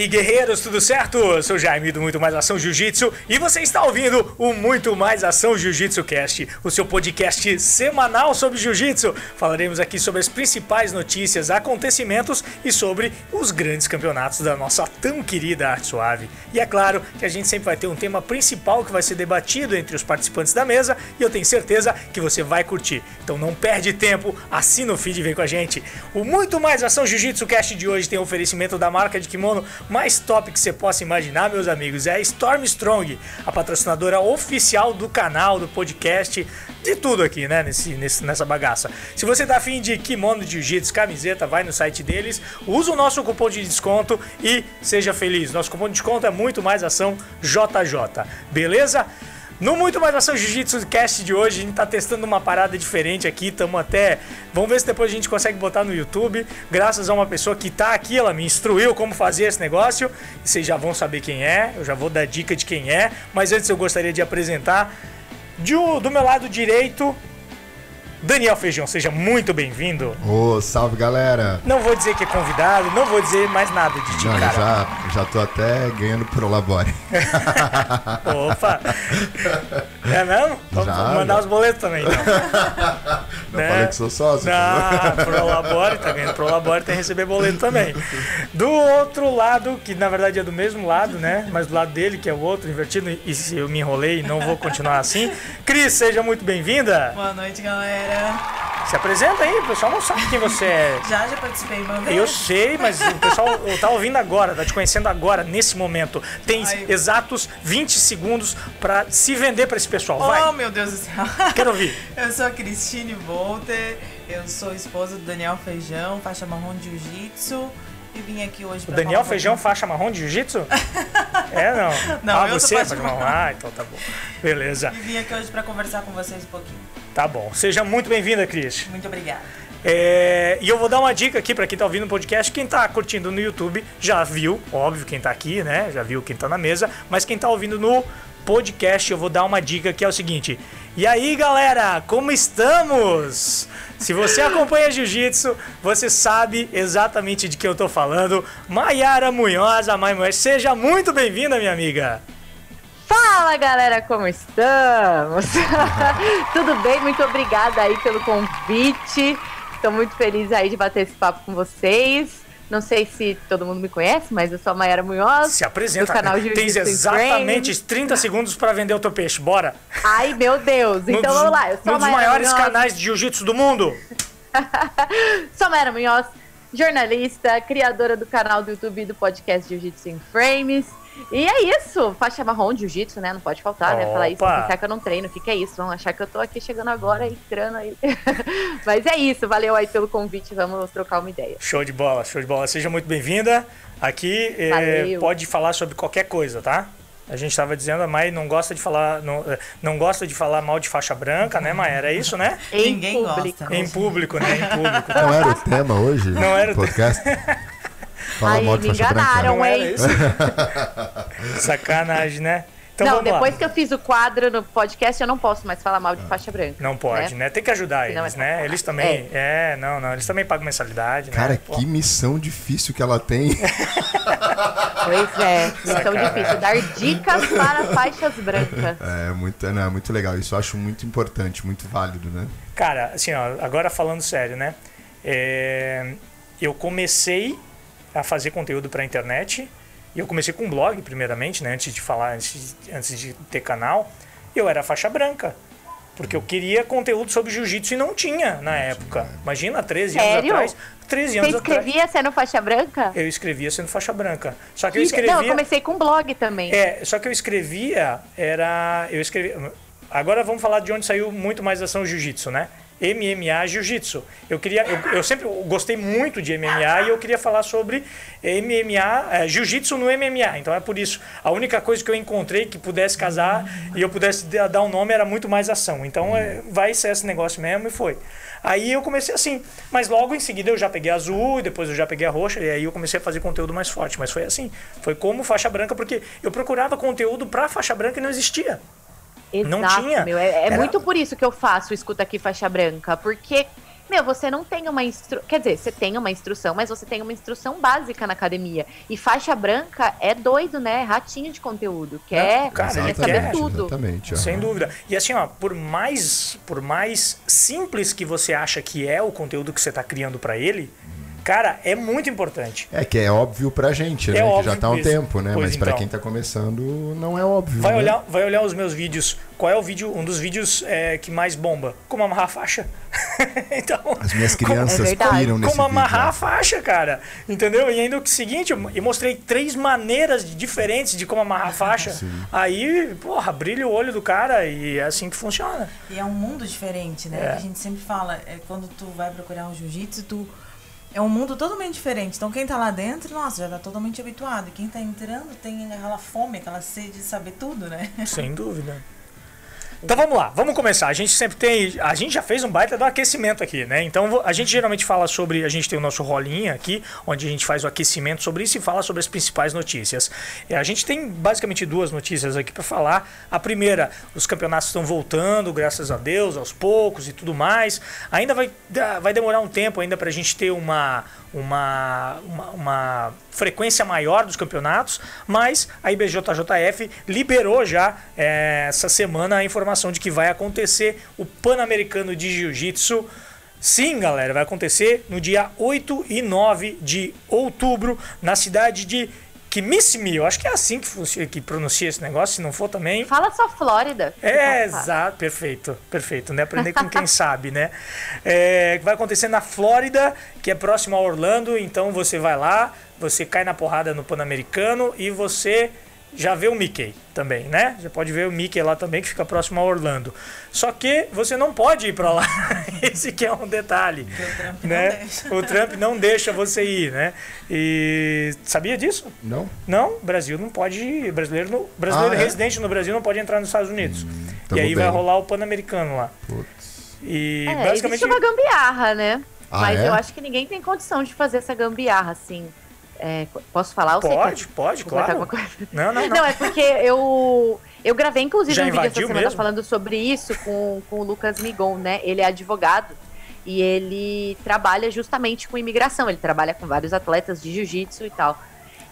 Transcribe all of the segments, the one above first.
aí, guerreiros, tudo certo? Eu sou Jaime do Muito Mais Ação Jiu-Jitsu e você está ouvindo o Muito Mais Ação Jiu-Jitsu Cast, o seu podcast semanal sobre Jiu-Jitsu. Falaremos aqui sobre as principais notícias, acontecimentos e sobre os grandes campeonatos da nossa tão querida arte suave. E é claro que a gente sempre vai ter um tema principal que vai ser debatido entre os participantes da mesa e eu tenho certeza que você vai curtir. Então não perde tempo, assina o feed e vem com a gente. O Muito Mais Ação Jiu-Jitsu Cast de hoje tem um oferecimento da marca de kimono mais top que você possa imaginar, meus amigos. É a Storm Strong, a patrocinadora oficial do canal, do podcast, de tudo aqui, né? Nesse, nesse, nessa bagaça. Se você tá afim de kimono jiu-jitsu, camiseta, vai no site deles, usa o nosso cupom de desconto e seja feliz. Nosso cupom de desconto é muito mais ação JJ. Beleza? No Muito Mais Ação Jiu-Jitsu Cast de hoje, a gente tá testando uma parada diferente aqui. Estamos até. Vamos ver se depois a gente consegue botar no YouTube. Graças a uma pessoa que tá aqui, ela me instruiu como fazer esse negócio. Vocês já vão saber quem é, eu já vou dar dica de quem é. Mas antes eu gostaria de apresentar. Do meu lado direito, Daniel Feijão, seja muito bem-vindo. Ô, oh, salve galera! Não vou dizer que é convidado, não vou dizer mais nada de ti, não, cara. Já, já tô até ganhando pro Labore. Opa! É mesmo? Vamos já, mandar já. os boletos também, então. Não né? falei que sou sócio. Ah, pro Labore, tá ganhando pro Labore, tem que receber boleto também. Do outro lado, que na verdade é do mesmo lado, né? Mas do lado dele, que é o outro, invertido, e se eu me enrolei, não vou continuar assim. Cris, seja muito bem-vinda. Boa noite, galera. Se apresenta aí, o pessoal não sabe quem você é. Já, já participei uma vez. Eu sei, mas o pessoal tá ouvindo agora, tá te conhecendo agora, nesse momento. Tem Ai. exatos 20 segundos pra se vender pra esse pessoal. Vai. Oh, meu Deus do céu. Quero ouvir. Eu sou a Cristine Volter, eu sou esposa do Daniel Feijão, faixa marrom de jiu-jitsu. E vim aqui hoje O Daniel Feijão, faixa marrom de jiu-jitsu? é, não. Não, ah, você faixa marrom. Ah, então tá bom. Beleza. E vim aqui hoje pra conversar com vocês um pouquinho. Tá bom. Seja muito bem-vinda, Cris. Muito obrigada. É, e eu vou dar uma dica aqui para quem tá ouvindo o podcast. Quem tá curtindo no YouTube já viu, óbvio, quem tá aqui, né? Já viu quem tá na mesa. Mas quem tá ouvindo no podcast, eu vou dar uma dica que é o seguinte. E aí, galera, como estamos? Se você acompanha Jiu-Jitsu, você sabe exatamente de que eu tô falando. Maiara Munhoz, a Mai Munhoz, seja muito bem-vinda, minha amiga. Fala galera, como estamos? Tudo bem? Muito obrigada aí pelo convite. Estou muito feliz aí de bater esse papo com vocês. Não sei se todo mundo me conhece, mas eu sou a Mayara Munhoz. Se apresenta. Do canal Jiu Tens exatamente 30 segundos para vender o teu peixe. Bora. Ai, meu Deus. Então dos, vamos lá. Eu sou um dos maiores Munhoz. canais de jiu-jitsu do mundo. sou a Mayara Munhoz, jornalista, criadora do canal do YouTube e do podcast Jiu-Jitsu em Frames. E é isso, faixa marrom de jiu-jitsu, né? Não pode faltar, Opa. né? Falar isso, pensar que eu não treino, o que, que é isso? Vão achar que eu tô aqui chegando agora, entrando aí. Mas é isso, valeu aí pelo convite, vamos trocar uma ideia. Show de bola, show de bola. Seja muito bem-vinda. Aqui é, pode falar sobre qualquer coisa, tá? A gente estava dizendo, a Mai não gosta de falar, não, eh, não gosta de falar mal de faixa branca, né, Mai? Era isso, né? Em Ninguém público. gosta. Em público, né? Em público. Não era o tema hoje? Não era o podcast. Fala Aí, me enganaram, branca. hein? Sacanagem, né? Então, não, depois lá. que eu fiz o quadro no podcast, eu não posso mais falar mal de faixa branca. Não pode, né? né? Tem que ajudar eles, né? Eles também. É. é. não, não. Eles também pagam mensalidade. Cara, né? que missão difícil que ela tem. pois é, missão difícil. Dar dicas para faixas brancas. É, muito, não, é muito legal. Isso eu acho muito importante, muito válido, né? Cara, assim, ó, agora falando sério, né? É, eu comecei a fazer conteúdo para a internet. E eu comecei com um blog, primeiramente, né? antes de falar, antes, antes de ter canal. E eu era faixa branca. Porque eu queria conteúdo sobre jiu-jitsu e não tinha na época. Imagina, 13 Sério? anos atrás. 13 anos Você escrevia atrás. sendo faixa branca? Eu escrevia sendo faixa branca. Só que, que eu escrevia. Não, eu comecei com blog também. É, só que eu escrevia, era. Eu escrevia. Agora vamos falar de onde saiu muito mais ação jiu-jitsu, né? MMA Jiu-Jitsu. Eu queria, eu, eu, sempre gostei muito de MMA e eu queria falar sobre MMA, é, Jiu-Jitsu no MMA. Então é por isso. A única coisa que eu encontrei que pudesse casar e eu pudesse dar um nome era muito mais ação. Então é, vai ser esse negócio mesmo e foi. Aí eu comecei assim, mas logo em seguida eu já peguei azul, e depois eu já peguei a roxa, e aí eu comecei a fazer conteúdo mais forte. Mas foi assim, foi como faixa branca, porque eu procurava conteúdo para faixa branca e não existia. Exato, não tinha. Meu, é, é Era... muito por isso que eu faço Escuta Aqui Faixa Branca, porque meu, você não tem uma instrução. Quer dizer, você tem uma instrução, mas você tem uma instrução básica na academia. E faixa branca é doido, né? Ratinho de conteúdo. Quer, Não, cara, quer ele saber tudo. Exatamente. Sem dúvida. E assim, ó, por mais, por mais simples que você acha que é o conteúdo que você está criando para ele, cara, é muito importante. É que é óbvio pra gente, É né? que óbvio já tá há um isso. tempo, né? Pois Mas pra então. quem tá começando, não é óbvio. Vai né? olhar, vai olhar os meus vídeos. Qual é o vídeo, um dos vídeos é, que mais bomba? Como amarrar a faixa. então, As minhas É crianças verdade. piram nesse como amarrar a vídeo. faixa, cara. Entendeu? E ainda o seguinte, eu mostrei três maneiras diferentes de como amarrar a faixa. Aí, porra, brilha o olho do cara e é assim que funciona. E é um mundo diferente, né? É. Que a gente sempre fala, é quando tu vai procurar um jiu-jitsu, tu é um mundo totalmente diferente. Então quem tá lá dentro, nossa, já tá totalmente habituado. E quem tá entrando tem aquela fome, aquela sede de saber tudo, né? Sem dúvida. Então vamos lá, vamos começar. A gente sempre tem. A gente já fez um baita do aquecimento aqui, né? Então a gente geralmente fala sobre. A gente tem o nosso rolinha aqui, onde a gente faz o aquecimento sobre isso e fala sobre as principais notícias. E a gente tem basicamente duas notícias aqui para falar. A primeira, os campeonatos estão voltando, graças a Deus, aos poucos e tudo mais. Ainda vai, vai demorar um tempo ainda para a gente ter uma, uma, uma, uma frequência maior dos campeonatos, mas a IBJJF liberou já eh, essa semana a informação de que vai acontecer o Pan-Americano de Jiu-Jitsu. Sim, galera, vai acontecer no dia 8 e 9 de outubro na cidade de Kissimmee. Eu acho que é assim que, funciona, que pronuncia esse negócio, se não for também. Fala só Flórida. É, exato, perfeito, perfeito, né? Aprender com quem sabe, né? É, vai acontecer na Flórida, que é próximo a Orlando, então você vai lá, você cai na porrada no Pan-Americano e você já vê o Mickey também, né? Já pode ver o Mickey lá também, que fica próximo a Orlando. Só que você não pode ir pra lá. Esse que é um detalhe. O Trump não Né? deixa. O Trump não deixa você ir, né? E sabia disso? Não? Não, Brasil não pode ir. Brasileiro, no, brasileiro Ah, é? residente no Brasil não pode entrar nos Estados Unidos. tamo e aí vai bem. rolar o Pan-Americano lá. Putz. E É, basicamente. existe uma gambiarra, né? Ah, Mas é? eu acho que ninguém tem condição de fazer essa gambiarra, assim. É, posso falar? Que Pode, pode, claro. Não, não, não. Não, é porque eu, eu gravei, inclusive, Já um vídeo essa semana mesmo? falando sobre isso com, com o Lucas Migon, né? Ele é advogado e ele trabalha justamente com imigração. Ele trabalha com vários atletas de jiu-jitsu e tal.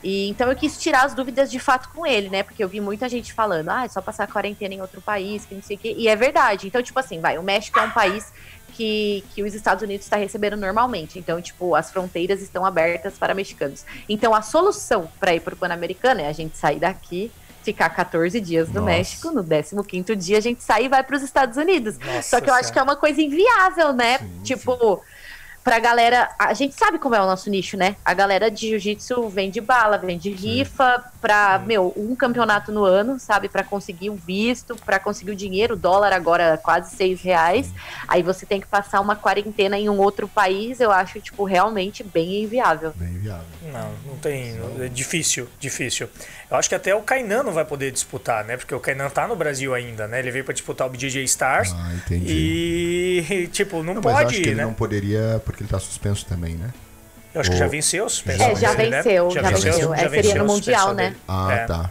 E, então eu quis tirar as dúvidas de fato com ele, né? Porque eu vi muita gente falando, ah, é só passar a quarentena em outro país, que não sei o quê. E é verdade. Então, tipo assim, vai, o México é um país que, que os Estados Unidos está recebendo normalmente. Então, tipo, as fronteiras estão abertas para mexicanos. Então, a solução para ir para o Pan-Americano é a gente sair daqui, ficar 14 dias no Nossa. México, no 15º dia a gente sai e vai para os Estados Unidos. Nossa Só que eu acho Senhora. que é uma coisa inviável, né? Sim, tipo, pra galera. A gente sabe como é o nosso nicho, né? A galera de jiu-jitsu vende bala, vende rifa pra, meu, um campeonato no ano, sabe? Pra conseguir o visto, pra conseguir o dinheiro. O dólar agora quase seis reais. Aí você tem que passar uma quarentena em um outro país. Eu acho, tipo, realmente bem inviável. Bem viável. Não, não tem. É difícil, difícil. Eu acho que até o Kainan não vai poder disputar, né? Porque o Kainan tá no Brasil ainda, né? Ele veio pra disputar o BJJ Stars. Ah, entendi. E, tipo, não, Não, mas pode acho que ir, ele né? não poderia, porque ele tá suspenso também, né? Eu acho que já venceu a suspensão. Já É, já dele, né? venceu, já venceu. venceu. É, seria venceu no Mundial, né? dele. Ah, É, tá.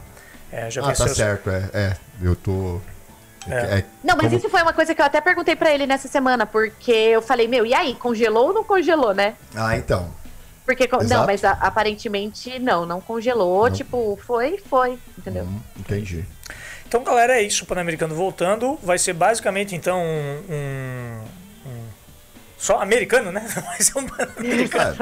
É, já Ah, venceu. tá certo, é. É, eu tô... É. É, Não, mas como- isso foi uma coisa que eu até perguntei pra ele nessa semana, porque eu falei, meu, e aí, congelou ou não congelou, né? Ah, então. Porque, Exato. não, mas a- aparentemente não, não congelou, Não. tipo, foi, foi, entendeu? Hum, entendi. Então, galera, é isso. O Pan-Americano voltando. Vai ser basicamente, então, um. um- um- Só americano, né? Vai ser um Pan-Americano.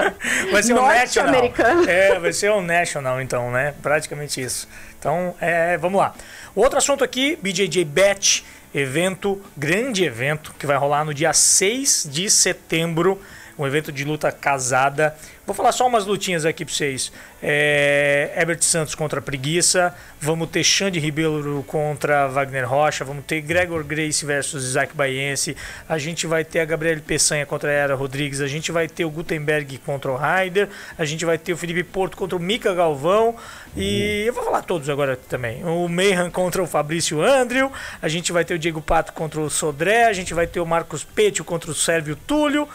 Vai ser um national. Norte-americano. É, vai ser um national, então, né? Praticamente isso. Então, é, vamos lá. O outro assunto aqui, BJJ Bet, evento, grande evento, que vai rolar no dia 6 de setembro. Um evento de luta casada. Vou falar só umas lutinhas aqui pra vocês. É, Herbert Santos contra Preguiça. Vamos ter Xande Ribeiro contra Wagner Rocha. Vamos ter Gregor Grace versus Isaac Baiense. A gente vai ter a Gabriele Peçanha contra a Era Rodrigues. A gente vai ter o Gutenberg contra o Ryder. A gente vai ter o Felipe Porto contra o Mika Galvão. E eu vou falar todos agora também. O Mayhan contra o Fabrício Andrew. A gente vai ter o Diego Pato contra o Sodré. A gente vai ter o Marcos Petio contra o Sérvio Túlio.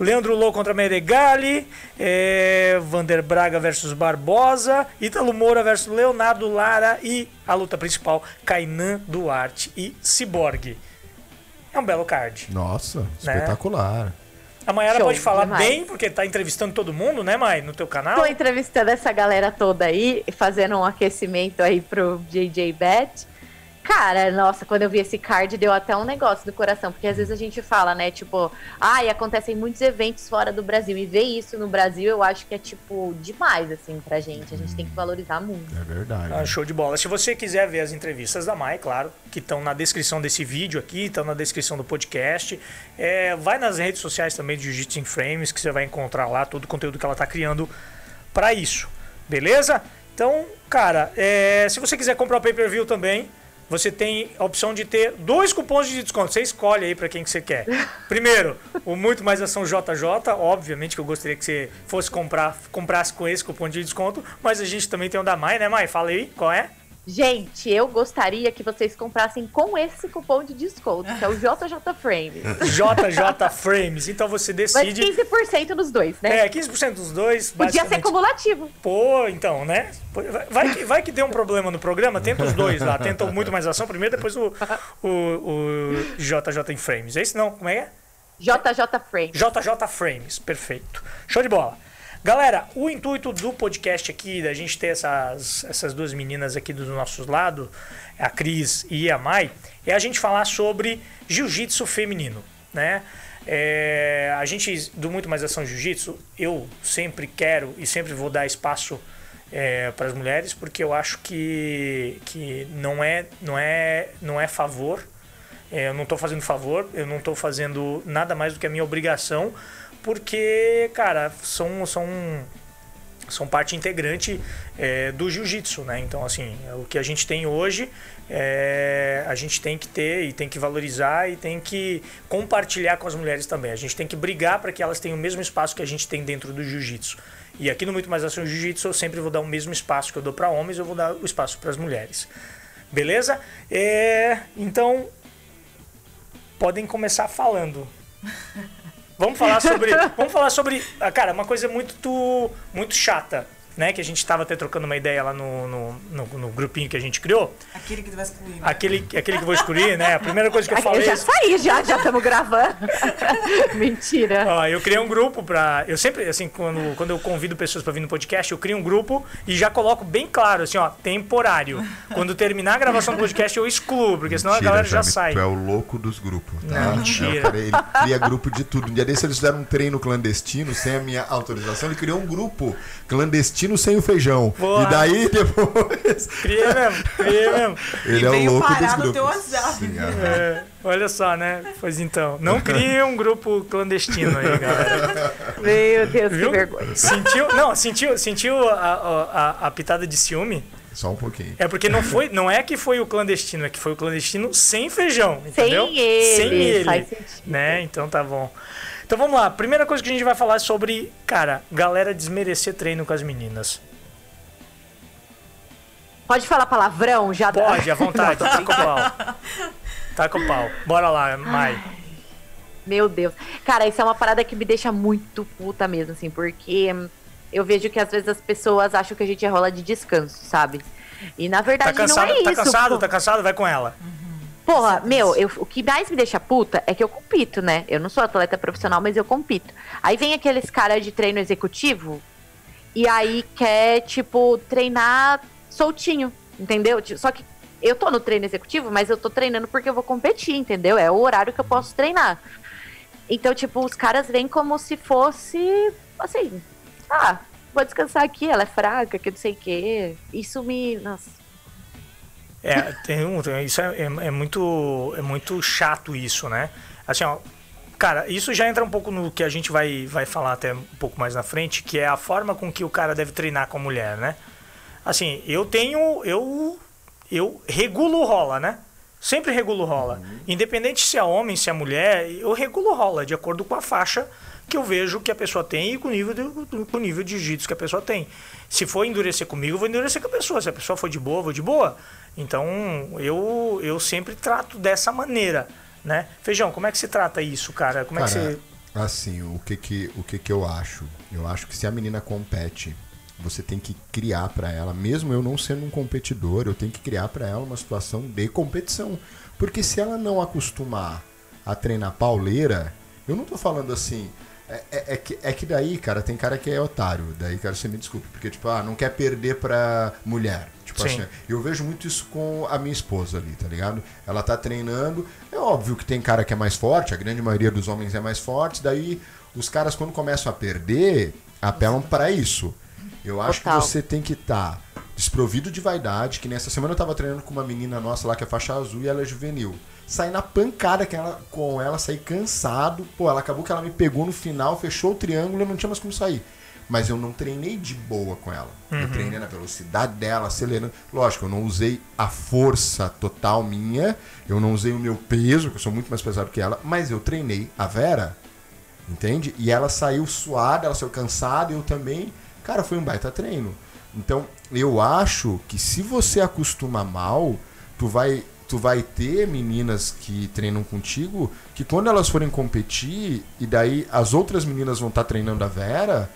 Leandro Lou contra Meregali, é, Vander Braga versus Barbosa, Ítalo Moura versus Leonardo Lara e a luta principal, Kainan Duarte e Cyborg. É um belo card. Nossa, Né? espetacular. A Mayara Show, pode falar demais. bem, porque tá entrevistando todo mundo, né, Mai? No teu canal. Tô entrevistando essa galera toda aí, fazendo um aquecimento aí pro JJ Bet. Cara, nossa, quando eu vi esse card, deu até um negócio no coração, porque às vezes a gente fala, né, tipo, ai, acontecem muitos eventos fora do Brasil, e ver isso no Brasil, eu acho que é, tipo, demais, assim, pra gente. A gente tem que valorizar muito. É verdade. Ah, show de bola. Se você quiser ver as entrevistas da Mai, claro, que estão na descrição desse vídeo aqui, estão na descrição do podcast. É, vai nas redes sociais também de Jiu-Jitsu in Frames, que você vai encontrar lá todo o conteúdo que ela está criando para isso. Beleza? Então, cara, é, se você quiser comprar o pay-per-view também, você tem a opção de ter dois cupons de desconto. Você escolhe aí para quem que você quer. Primeiro, o Muito Mais Ação JJ. Obviamente que eu gostaria que você fosse comprar, comprasse com esse cupom de desconto. Mas a gente também tem o da Mai, né, Mai? Fala aí, qual é? Gente, eu gostaria que vocês comprassem com esse cupom de desconto, que é o JJ Frames. JJ Frames. Então você Mas decide. 15% nos dois, né? É, 15% dos dois. Podia ser cumulativo. Pô, então, né? Vai- que, vai que deu um problema no programa, tenta os dois lá. Tenta muito mais ação primeiro, depois o, o, o JJ em Frames. É isso não? Como é que é? JJ Frames. JJ Frames, perfeito. Show de bola. Galera, o intuito do podcast aqui, da gente ter essas, essas duas meninas aqui dos nossos lados, a Cris e a Mai, é a gente falar sobre jiu-jitsu feminino, né? É, a gente, do Muito Mais Ação Jiu-Jitsu, eu sempre quero e sempre vou dar espaço para as mulheres, porque eu acho que, que não, é, não, é, não é favor é, eu não estou fazendo favor, eu não estou fazendo nada mais do que a minha obrigação, porque, cara, são, são, são parte integrante é, do jiu-jitsu, né? Então, assim, o que a gente tem hoje, é, a gente tem que ter e tem que valorizar e tem que compartilhar com as mulheres também. A gente tem que brigar para que elas tenham o mesmo espaço que a gente tem dentro do jiu-jitsu. E aqui no Muito Mais Ação Jiu-Jitsu eu sempre vou dar o mesmo espaço que eu dou para homens, eu vou dar o espaço para as mulheres. Beleza? É, então, podem começar falando. Vamos falar sobre, vamos falar sobre, ah, cara, uma coisa muito muito chata, né, que a gente estava até trocando uma ideia lá no, no, no, no grupinho que a gente criou. Aquele que tu vai excluir. né? Aquele, aquele que eu vou excluir, né? A primeira coisa que eu Eu falei. já saí, já, já estamos gravando. Mentira. Ó, eu criei um grupo pra. Eu sempre, assim, quando, quando eu convido pessoas pra vir no podcast, eu crio um grupo e já coloco bem claro, assim, ó, temporário. Quando terminar a gravação do podcast, eu excluo, porque senão a Mentira, galera já Jaime, sai. Tu é o louco dos grupos. Tá? Não, mentira. Eu falei, Ele cria grupo de tudo. Um dia desse eles fizeram um treino clandestino sem a minha autorização. Ele criou um grupo clandestino sem o feijão. Boa. E daí depois. Criei mesmo, criei mesmo. Ele E é o veio louco dos parar no teu WhatsApp. Sim. É, olha só, né? Pois então. Não crie um grupo clandestino aí, galera. Meu Deus, Viu? que vergonha. Sentiu, não, sentiu, sentiu a, a, a- pitada de ciúme? Só um pouquinho. É porque não foi, não é que foi o clandestino, é que foi o clandestino sem feijão, entendeu? Sem ele, Sem ele, faz sentido. né? Então tá bom. Então vamos lá. Primeira coisa que a gente vai falar é sobre, cara, galera desmerecer treino com as meninas. Pode falar palavrão? Já. Pode, à vontade. Tá com o pau. Tá com o pau. Bora lá, Mai. Meu Deus. Cara, isso é uma parada que me deixa muito puta mesmo, assim, porque eu vejo que às vezes as pessoas acham que a gente é rola de descanso, sabe? E na Tá verdade cansado, não é tá isso. cansado, pô. tá cansado? Vai com ela. Porra, meu, eu- o que mais me deixa puta é que eu compito, né? Eu não sou atleta profissional, mas eu compito. Aí vem aqueles caras de treino executivo e aí quer, tipo, treinar soltinho, entendeu? Só que eu tô no treino executivo, mas eu tô treinando porque eu vou competir, entendeu? É o horário que eu posso treinar. Então, tipo, os caras vêm como se fosse, assim, ah, vou descansar aqui, ela é fraca, que não sei o quê. Isso me. Nossa. É, tem um, tem- isso é, é, é muito, é muito chato isso, né? Assim, ó, cara, isso já entra um pouco no que a gente vai, vai falar até um pouco mais na frente, que é a forma com que o cara deve treinar com a mulher, né? Assim, eu tenho, eu, eu regulo o rola, né? Sempre regulo rola. Independente se é homem, se é mulher, eu regulo rola de acordo com a faixa que eu vejo que a pessoa tem e com o nível de, com o nível de jiu-jitsu que a pessoa tem. Se for endurecer comigo, eu vou endurecer com a pessoa. Se a pessoa for de boa, eu vou de boa. Então, eu, eu sempre trato dessa maneira, né? Feijão, como é que se trata isso, cara? Como é que Cara, você... assim, o que que, o que que eu acho? Eu acho que se a menina compete, você tem que criar pra ela, mesmo eu não sendo um competidor, eu tenho que criar pra ela uma situação de competição. Porque se ela não acostumar a treinar pauleira, eu não tô falando assim, É, é, é, que, é que daí, cara, tem cara que é otário. Daí, cara, você me desculpe. Porque, tipo, ah, não quer perder pra mulher. Tipo Sim. assim, eu vejo muito isso com a minha esposa ali, tá ligado? Ela tá treinando. É óbvio que tem cara que é mais forte, a grande maioria dos homens é mais forte. Daí, os caras, quando começam a perder, apelam para isso. Eu acho Total. que você tem que estar desprovido de vaidade, que nessa semana eu tava treinando com uma menina nossa lá que é faixa azul e ela é juvenil. Saí na pancada que ela, com ela, saí cansado. Pô, ela acabou que ela me pegou no final, fechou o triângulo e eu não tinha mais como sair. Mas eu não treinei de boa com ela. Eu treinei na velocidade dela, acelerando. Lógico, eu não usei a força total minha, eu não usei o meu peso, que eu sou muito mais pesado que ela, mas eu treinei a Vera Entende? E ela saiu suada, ela saiu cansada, eu também. Cara, foi um baita treino. Então, eu acho que se você acostuma mal, tu vai, tu vai ter meninas que treinam contigo que quando elas forem competir e daí as outras meninas vão estar treinando a Vera,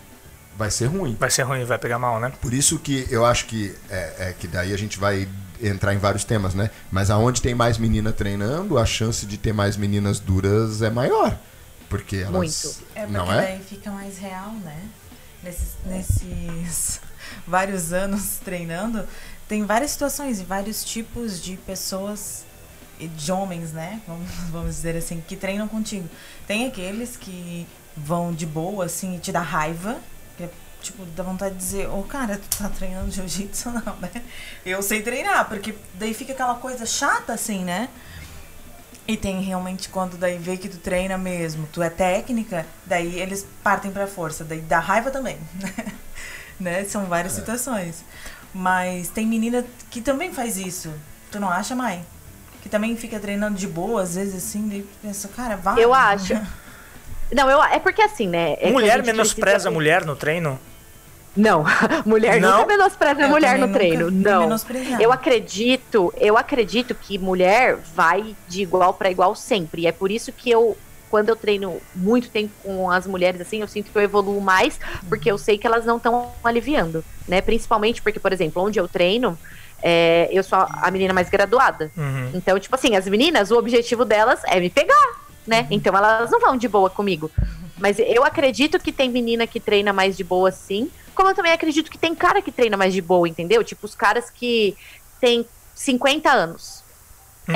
vai ser ruim. Vai ser ruim, vai pegar mal, né? Por isso que eu acho que é, é que daí a gente vai entrar em vários temas, né? Mas aonde tem mais menina treinando, a chance de ter mais meninas duras é maior. Porque elas. Muito. É porque não é? daí fica mais real, né? Nesses, nesses vários anos treinando, tem várias situações e vários tipos de pessoas de homens, né? Vamos, vamos dizer assim, que treinam contigo. Tem aqueles que vão de boa, assim, e te dá raiva. Que é, tipo, dá vontade de dizer, ô cara, tu tá treinando jiu-jitsu, não, né? Eu sei treinar, porque daí fica aquela coisa chata, assim, né? E tem realmente quando daí vê que tu treina mesmo, tu é técnica, daí eles partem pra força, daí dá raiva também, né? São várias situações. Mas tem menina que também faz isso. Tu não acha, mãe? Que também fica treinando de boa, às vezes assim, daí pensa, cara, vai. Eu acho. Não, eu, é porque assim, né? é mulher menospreza a mulher no treino? Não, mulher Não? nunca menospreza Eu mulher no treino. Não. Eu acredito, eu acredito que mulher vai de igual para igual sempre. E é por isso que eu, quando eu treino muito tempo com as mulheres, assim, eu sinto que eu evoluo mais, porque eu sei que elas não estão aliviando, né? Principalmente porque, por exemplo, onde eu treino, é, eu sou a menina mais graduada. Uhum. Então, tipo assim, as meninas, o objetivo delas é me pegar, né? Então elas não vão de boa comigo. Mas eu acredito que tem menina que treina mais de boa, sim. Como eu também acredito que tem cara que treina mais de boa, entendeu? Tipo, os caras que têm 50 anos.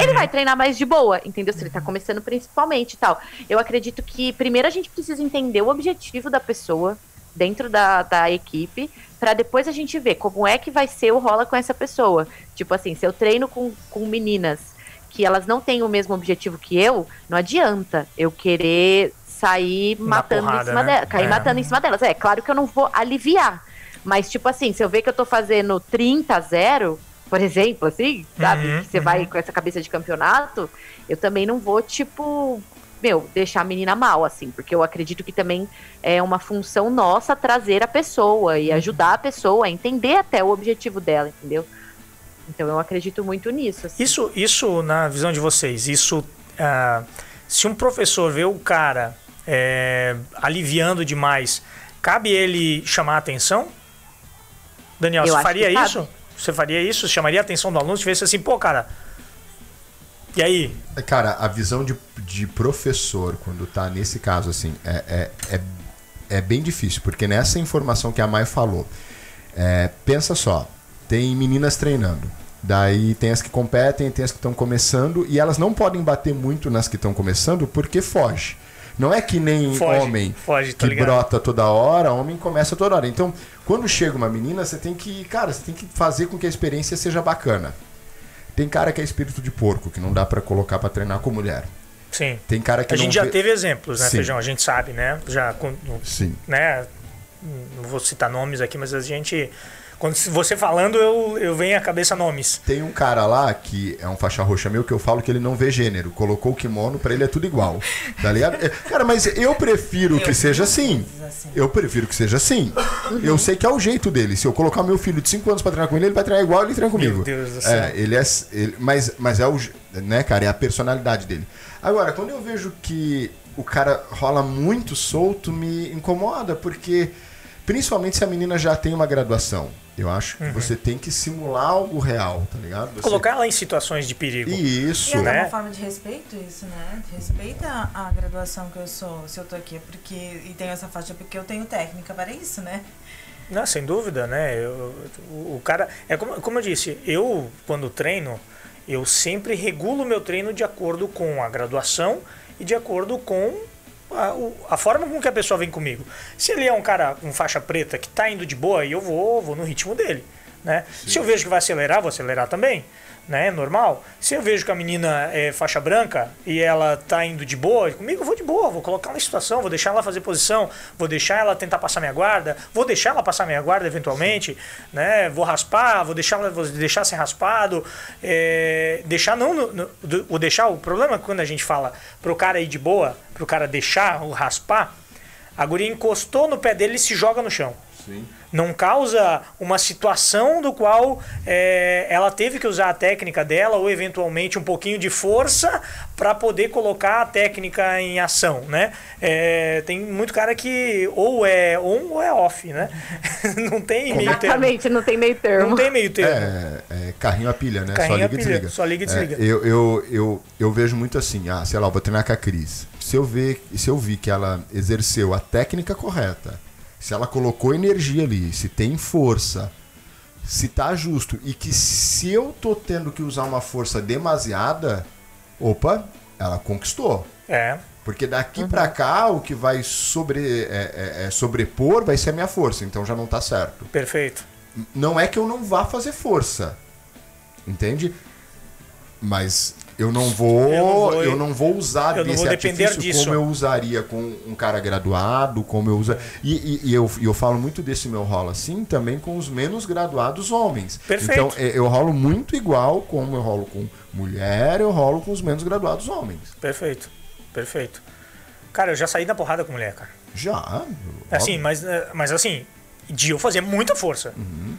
Ele vai treinar mais de boa, entendeu? Se ele tá começando principalmente e tal. Eu acredito que primeiro a gente precisa entender o objetivo da pessoa dentro da, da equipe, pra depois a gente ver como é que vai ser o rola com essa pessoa. Tipo assim, se eu treino com, com meninas que elas não têm o mesmo objetivo que eu, não adianta eu querer sair matando porrada, em cima né? dela, cair É. matando em cima delas. É claro que eu não vou aliviar, mas tipo assim, se eu ver que eu tô fazendo 30 a 0, por exemplo, assim, sabe? Uhum, você vai com essa cabeça de campeonato, eu também não vou, tipo, meu, deixar a menina mal, assim, porque eu acredito que também é uma função nossa trazer a pessoa e ajudar a pessoa a entender até o objetivo dela, entendeu? Então eu acredito muito nisso. Assim. Isso, isso na visão de vocês, isso. ah, se um professor vê o cara é, aliviando demais, cabe ele chamar a atenção? Daniel, Eu você faria que cabe. Você faria isso? Chamaria a atenção do aluno? Se tivesse assim, pô, cara. E aí? Cara, a visão de, de professor, quando tá nesse caso, assim, é, é, é, é bem difícil, porque nessa informação que a Mai falou, é, pensa só, tem meninas treinando, daí tem as que competem, tem as que estão começando, e elas não podem bater muito nas que estão começando porque foge. Não é que nem Foge, homem foge, tô que ligado. brota toda hora, homem começa toda hora. Então, quando chega uma menina, você tem que, cara, você tem que fazer com que a experiência seja bacana. Tem cara que é espírito de porco, que não dá pra colocar pra treinar com mulher. Sim. Tem cara que A gente já vê- teve exemplos, né, Sim. Feijão? A gente sabe, né? Já, Sim. né? Não vou citar nomes aqui, mas a gente. Quando você falando, eu, eu venho à cabeça nomes. Tem um cara lá que é um faixa roxa meu que eu falo que ele não vê gênero. Colocou o kimono, pra ele é tudo igual. Tá ligado? É, Cara, mas eu prefiro que seja assim. assim. Eu prefiro que seja assim. Eu sei que é o jeito dele. Se eu colocar meu filho de 5 anos pra treinar com ele, ele vai treinar igual ele treina comigo. Meu Deus do céu. É, ele é. ele- mas, mas é o. Né, cara? É a personalidade dele. Agora, quando eu vejo que o cara rola muito solto, me incomoda, porque. Principalmente se a menina já tem uma graduação. Eu acho que uhum. você tem que simular algo real, tá ligado? Você... Colocar ela em situações de perigo. Isso. E é né? uma forma de respeito isso, né? Respeita a graduação que eu sou, se eu tô aqui, porque e tenho essa faixa porque eu tenho técnica para isso, né? Não, sem dúvida, né? Eu, o, o cara. É como, como eu disse, eu, quando treino, eu sempre regulo meu treino de acordo com a graduação e de acordo com a, a, forma com que a pessoa vem comigo. Se ele é um cara com faixa preta que está indo de boa, eu vou, vou no ritmo dele. Né? Se eu vejo que vai acelerar, vou acelerar também né? Normal. Se eu vejo que a menina é faixa branca e ela tá indo de boa, comigo eu vou de boa, vou colocar em situação, vou deixar ela fazer posição, vou deixar ela tentar passar minha guarda, vou deixar ela passar minha guarda eventualmente, né? Vou raspar, vou deixar vou deixar ser raspado, é, deixar não no, no, o deixar o problema é quando a gente fala pro cara ir de boa, pro cara deixar o raspar, a guria encostou no pé dele e se joga no chão. Sim não causa uma situação do qual é, ela teve que usar a técnica dela ou eventualmente um pouquinho de força para poder colocar a técnica em ação, né? É, tem muito cara que ou é on ou é off, né? não tem meio termo. Exatamente, não tem meio termo. Não tem meio termo. É, é carrinho a pilha, né? Carrinho só liga pilha, e desliga. Só liga e desliga. É, eu, eu, eu, eu vejo muito assim, ah, sei lá, vou treinar com a Cris. Se eu, ver, se eu vi que ela exerceu a técnica correta, se ela colocou energia ali, se tem força, se tá justo e que se eu tô tendo que usar uma força demasiada, opa, ela conquistou. É. Porque daqui uhum. para cá o que vai sobre, é, é, é, sobrepor vai ser a minha força, então já não tá certo. Perfeito. Não é que eu não vá fazer força, entende? Mas eu não vou, eu não vou, eu não vou usar desse artifício disso. como eu usaria com um cara graduado, como eu uso. E, e, e eu, eu falo muito desse meu rolo assim também com os menos graduados homens. Perfeito. Então é, eu rolo muito igual como eu rolo com mulher, eu rolo com os menos graduados homens. Perfeito. Perfeito. Cara, eu já saí da porrada com mulher, cara. Já. Assim, mas, eh, mas assim, de eu fazer muita força. Uhum.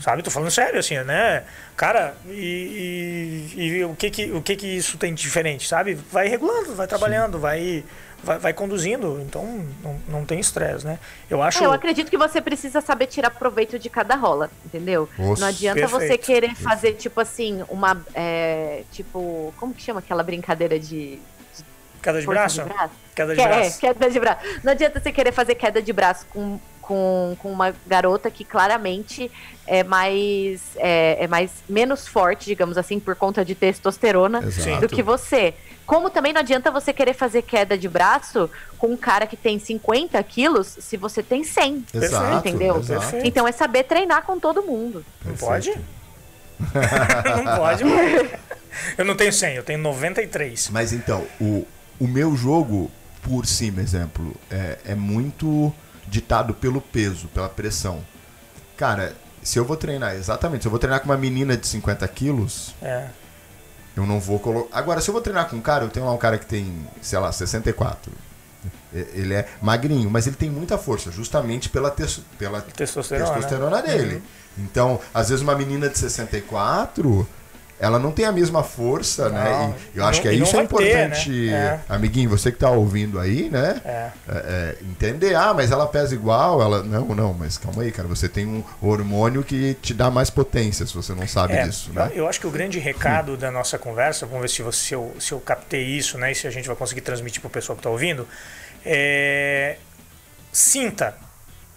Sabe? Tô falando sério, assim, né? Cara, e, e, e, o, que que, o que que isso tem de diferente, sabe? Vai regulando, vai trabalhando, vai, vai, vai, conduzindo. Então, não, não tem estresse, né? Eu acho... É, eu acredito que você precisa saber tirar proveito de cada rola, entendeu? Nossa, não adianta perfeito. você querer fazer, tipo assim, uma... É, tipo, como que chama aquela brincadeira de... Queda de braço? de braço? Queda de braço. É, queda de braço. Não adianta você querer fazer queda de braço com com, com uma garota que claramente é mais, é, é, mais menos forte, digamos assim, por conta de testosterona Exato. do que você. Como também não adianta você querer fazer queda de braço com um cara que tem 50 quilos se você tem 100. Exato, entendeu? Exato. Então é saber treinar com todo mundo. Não pode? não pode, mano. Eu não tenho 100, eu tenho 93. Mas então, o, o meu jogo, por cima, exemplo, é, é muito ditado pelo peso, pela pressão. Cara, se eu vou treinar, exatamente, se eu vou treinar com uma menina de 50 quilos, é. eu não vou colocar. Agora, se eu vou treinar com um cara, eu tenho lá um cara que tem, sei lá, 64. Ele é magrinho, mas ele tem muita força, justamente pela, te pela testosterona, testosterona dele. Uhum. Então, às vezes, uma menina de 64 ela não tem a mesma força, né? não, né? E eu acho não, que é isso é importante, ter, né? é. amiguinho, você que está ouvindo aí, né? É. é. É, entender, ah, mas ela pesa igual, ela. Não, não, mas calma aí, cara. Você tem um hormônio que te dá mais potência, se você não sabe é, disso. Né? Eu acho que o grande recado hum. da nossa conversa, vamos ver se, você, se, eu, se eu captei isso, né? E se a gente vai conseguir transmitir para o pessoal que está ouvindo. É, sinta.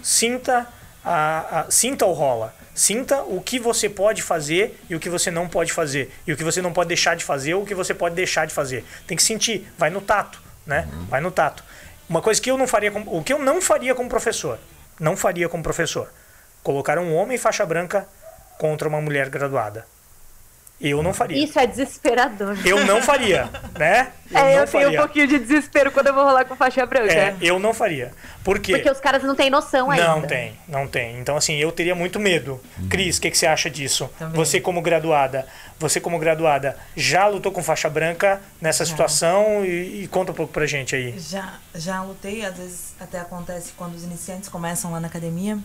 Sinta, a, a, sinta o rola Sinta o que você pode fazer e o que você não pode fazer. E o que você não pode deixar de fazer ou o que você pode deixar de fazer. Tem que sentir, vai no tato, né? Uhum. Vai no tato. Uma coisa que eu não faria, com, o que eu não faria como professor, não faria como professor, colocar um homem faixa branca contra uma mulher graduada. Eu não faria. Isso é desesperador. Eu não faria, né? Eu é, eu faria. tenho um pouquinho de desespero quando eu vou rolar com faixa branca. É, eu não faria. Por quê? Porque os caras não têm noção ainda. Não tem, não tem. Então, assim, eu teria muito medo. Uhum. Cris, o que, que você acha disso? Também. Você como graduada, você como graduada, já lutou com faixa branca nessa já. situação? E, e, conta um pouco pra gente aí. Já, já lutei, às vezes até acontece quando os iniciantes começam lá na academia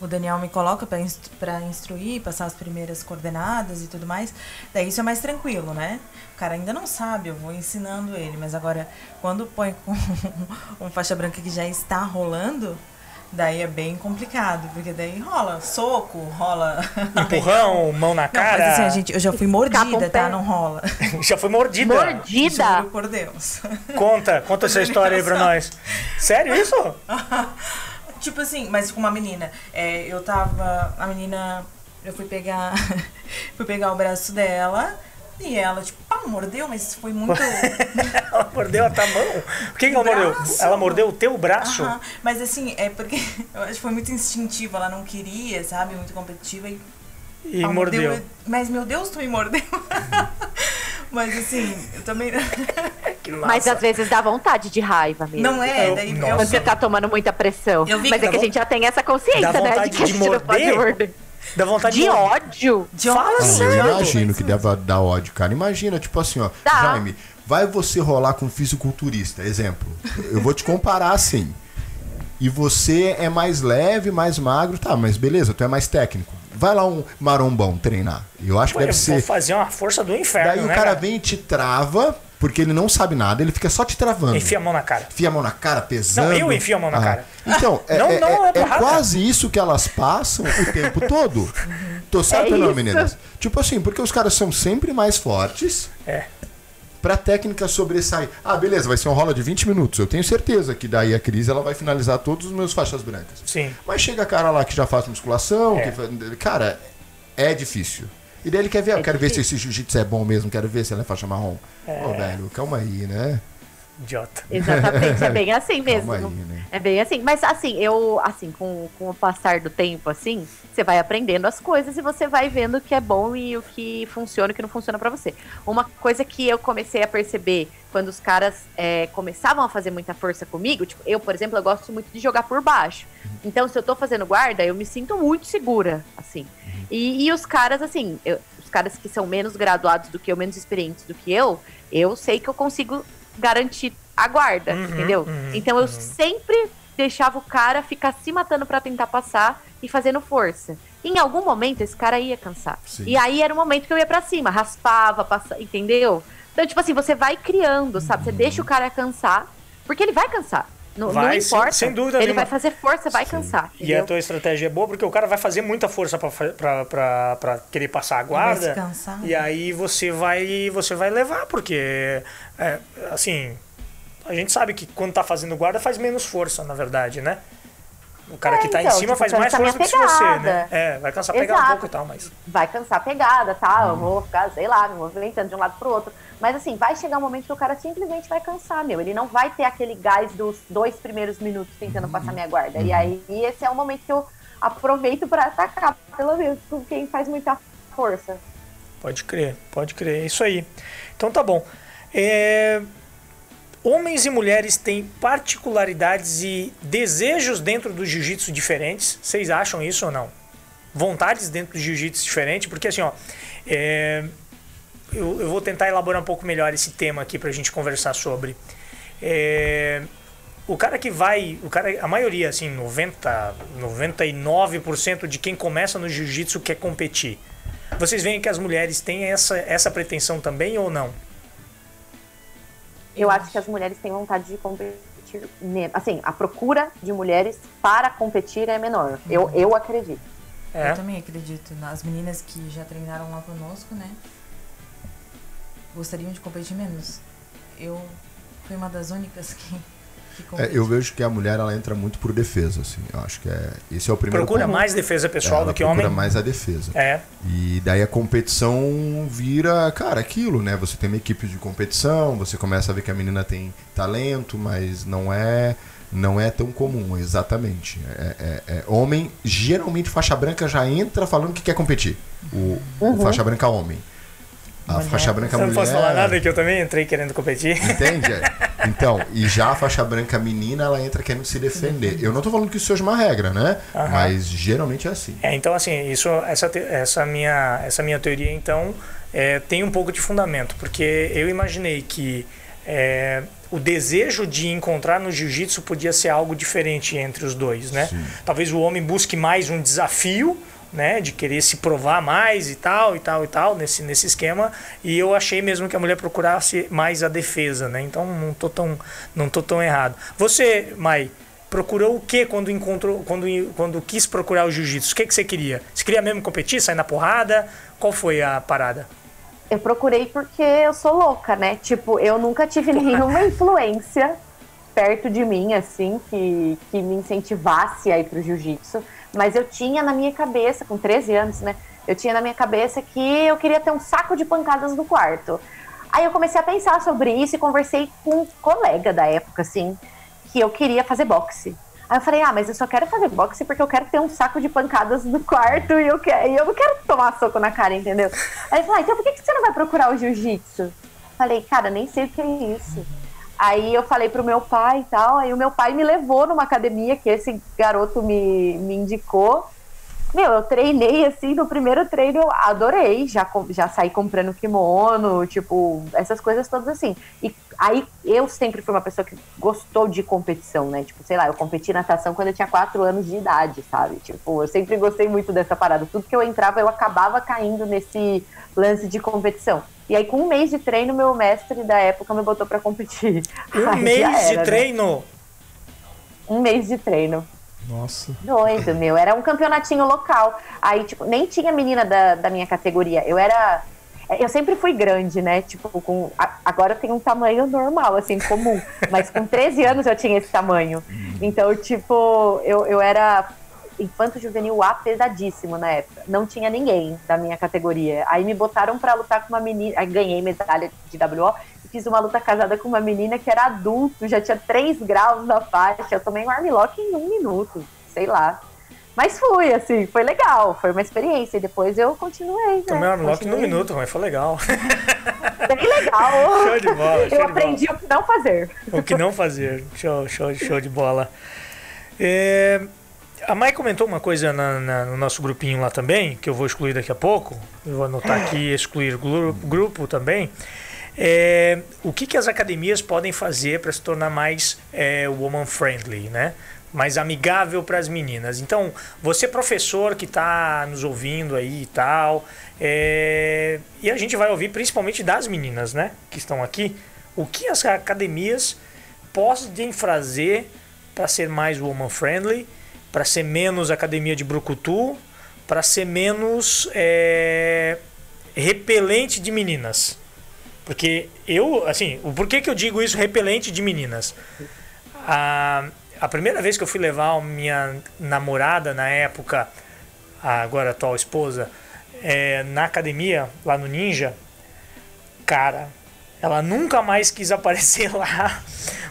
o Daniel me coloca para instru instruir, passar as primeiras coordenadas e tudo mais. Daí isso é mais tranquilo, né? O cara ainda não sabe, eu vou ensinando ele. Mas agora, quando põe com um faixa branca que já está rolando, Daí é bem complicado, porque daí rola soco, rola. Empurrão, mão na cara. Não, mas assim, gente, eu já fui mordida, tá? Não rola. Já foi mordida. Mordida? Juro por Deus. Conta, conta essa história aí pra nós. Sério isso? Tipo assim, mas com uma menina. É, eu tava. A menina. Eu fui pegar. fui pegar o braço dela. E ela, tipo, pá, mordeu, mas foi muito. ela mordeu a tua mão? O que, que ela mordeu? Ela mordeu o teu braço? Aham, Mas assim, é porque eu acho que foi muito instintivo, ela não queria, sabe? Muito competitiva e. E ela mordeu. Mas meu Deus, tu me mordeu. mas assim, eu também. Que massa. Mas às vezes dá vontade de raiva mesmo. Não é, daí eu, Quando você tá tomando muita pressão. Eu vi Mas que é que a gente já tem essa consciência, dá né? De que a de gente não pode morder? morder. Dá vontade De morder. ódio. de ódio. Não, sério? eu imagino que deve dar ódio, cara. Imagina, tipo assim, ó. Dá. Jaime, vai você rolar com um fisiculturista, exemplo. Eu vou te comparar assim. E você é mais leve, mais magro, tá, mas beleza, tu é mais técnico. Vai lá um marombão treinar. Eu acho que Pô, deve vou ser. fazer uma força do inferno, Daí o né, cara vem e te trava, porque ele não sabe nada, ele fica só te travando. Enfia a mão na cara. Enfia a mão na cara, pesando. Não, eu enfio a mão na Ah. cara. Então, é, Não, é- não, é é- é quase isso que elas passam o tempo todo. Tô certo É ou não, isso. meninas? Tipo assim, porque os caras são sempre mais fortes É. pra técnica sobressair. Ah, beleza, vai ser um rola de 20 minutos. Eu tenho certeza que daí a Cris ela vai finalizar todos os meus faixas brancas. Sim. Mas chega cara lá que já faz musculação, É. que cara, é difícil. E daí ele quer ver, eu É quero ver se esse jiu-jitsu é bom mesmo, quero ver se ela é faixa marrom. Ô, velho, calma aí, né? Idiota. Exatamente, é bem assim mesmo. Aí, né? É bem assim. Mas assim, eu, assim, com, com o passar do tempo, assim, você vai aprendendo as coisas e você vai vendo o que é bom e o que funciona e o que não funciona pra você. Uma coisa que eu comecei a perceber quando os caras é, começavam a fazer muita força comigo, tipo, eu, por exemplo, eu gosto muito de jogar por baixo. Então, se eu tô fazendo guarda, eu me sinto muito segura, assim. E, e os caras, assim, eu- os caras que são menos graduados do que eu, menos experientes do que eu, eu sei que eu consigo garantir a guarda, Uhum, entendeu? uhum, então eu uhum. sempre deixava o cara ficar se matando pra tentar passar e fazendo força. Em algum momento esse cara ia cansar. Sim. E aí era o momento que eu ia pra cima, raspava, passa, entendeu? Então, tipo assim, você vai criando, sabe? Você deixa o cara cansar, porque ele vai cansar. Não, não Vai, sem- importa. sem dúvida Ele nenhuma. vai fazer força, vai Sim. cansar. E a entendeu? tua estratégia é boa porque o cara vai fazer muita força pra querer passar a guarda. vai se cansar. E aí você vai, você vai levar, porque, é, assim, a gente sabe que quando tá fazendo guarda faz menos força, na verdade, né? O cara É, que tá em então, cima tipo, faz mais cansa força minha que se você, né? pegada. É, vai cansar pegar um pouco e tal, mas. vai cansar a pegada, tá? Eu vou ficar, sei lá, me movimentando de um lado pro outro. Mas assim, vai chegar um momento que o cara simplesmente vai cansar, meu. Ele não vai ter aquele gás dos dois primeiros minutos tentando passar minha guarda. E aí, esse é o momento que eu aproveito pra atacar, pelo menos, com quem faz muita força. Pode crer, pode crer, é isso aí. Então tá bom. É, Homens e mulheres têm particularidades e desejos dentro do jiu-jitsu diferentes. Vocês acham isso ou não? Vontades dentro do jiu-jitsu diferente? Porque assim, ó, é, eu, eu vou tentar elaborar um pouco melhor esse tema aqui pra gente conversar sobre. É, o cara que vai, o cara, a maioria, assim, 90, 99% de quem começa no jiu-jitsu quer competir. Vocês veem que as mulheres têm essa, essa pretensão também ou não? Eu acho que as mulheres têm vontade de competir. me- Assim, a procura de mulheres para competir é menor. Eu, eu acredito. É. Eu também acredito. As meninas que já treinaram lá conosco, né? Gostariam de competir menos. Eu fui uma das únicas que É, eu vejo que a mulher ela entra muito por defesa, assim. Eu acho que é esse é o primeiro Procura ponto. mais defesa pessoal Ela do que procura homem? mais a defesa. É. E daí a competição vira, cara, aquilo, né? Você tem uma equipe de competição, você começa a ver que a menina tem talento, mas não é não é tão comum, exatamente. É, é- é- homem, geralmente faixa branca já entra falando que quer competir. O, o faixa branca homem. A Mulher. faixa branca Eu não mulher. posso falar nada que eu também entrei querendo competir. Entende? Então, e já a faixa branca menina, ela entra querendo se defender. Eu não tô falando que isso seja uma regra, né? Aham. Mas geralmente é assim. É, então assim, isso, essa, essa, minha, essa minha teoria, então, é, tem um pouco de fundamento, porque eu imaginei que é, o desejo de encontrar no jiu-jitsu podia ser algo diferente entre os dois, né? Sim. Talvez o homem busque mais um desafio, né, de querer se provar mais e tal, e tal, e tal, nesse, nesse esquema, e eu achei mesmo que a mulher procurasse mais a defesa, né? Então não tô tão, não tô tão errado. Você, Mai, procurou o que quando encontrou, quando, quando quis procurar o jiu-jitsu? O que, que você queria? Você queria mesmo competir, sair na porrada? Qual foi a parada? Eu procurei porque eu sou louca, né? Tipo, eu nunca tive nenhuma influência perto de mim, assim, que, que me incentivasse a ir pro jiu-jitsu. Mas eu tinha na minha cabeça, com 13 anos, né? Eu tinha na minha cabeça que eu queria ter um saco de pancadas no quarto. Aí eu comecei a pensar sobre isso e conversei com um colega da época, assim, que eu queria fazer boxe. Aí eu falei, ah, mas eu só quero fazer boxe porque eu quero ter um saco de pancadas no quarto e eu, quero, e eu não quero tomar soco na cara, entendeu? Aí ele falou, ah, então por que você não vai procurar o jiu-jitsu? Falei, cara, nem sei o que é isso. Aí eu falei pro meu pai e tal, aí o meu pai me levou numa academia que esse garoto me, me indicou. Meu, eu treinei assim, no primeiro treino eu adorei, já, já saí comprando kimono, tipo, essas coisas todas assim. E aí eu sempre fui uma pessoa que gostou de competição, né? Tipo, sei lá, eu competi natação quando eu tinha 4 anos de idade, sabe? Tipo, eu sempre gostei muito dessa parada. Tudo que eu entrava, eu acabava caindo nesse lance de competição. E aí, com um mês de treino, meu mestre da época me botou para competir. Um aí mês era, de né? treino? Um mês de treino. Nossa. Doido, meu. Era um campeonatinho local. Aí, tipo, nem tinha menina da, da minha categoria. Eu era. Eu sempre fui grande, né? Tipo, com. Agora eu tenho um tamanho normal, assim, comum. Mas com 13 anos eu tinha esse tamanho. Então, tipo, eu, eu era infanto juvenil A pesadíssimo na época. Não tinha ninguém da minha categoria. Aí me botaram para lutar com uma menina. Aí ganhei medalha de WO fiz uma luta casada com uma menina que era adulto, já tinha 3 graus na faixa. Eu tomei um armlock em um minuto, sei lá. Mas fui, assim, foi legal, foi uma experiência. E depois eu continuei. Né? Tomei um armlock em um minuto, mas foi legal. Bem legal. Show de bola. Show eu aprendi bola. o que não fazer. O que não fazer. Show, show, show de bola. É, a Mai comentou uma coisa na, na, no nosso grupinho lá também, que eu vou excluir daqui a pouco. Eu vou anotar aqui excluir grupo, grupo também. É, o que, que as academias podem fazer para se tornar mais é, woman friendly, né? mais amigável para as meninas. Então, você professor que está nos ouvindo aí e tal, é, e a gente vai ouvir principalmente das meninas, né, que estão aqui, o que as academias podem fazer para ser mais woman friendly, para ser menos academia de brucutu, para ser menos é, repelente de meninas. Porque eu, assim, o porquê que eu digo isso repelente de meninas? A, a primeira vez que eu fui levar minha namorada na época, agora atual esposa, é, na academia, lá no Ninja, cara, ela nunca mais quis aparecer lá,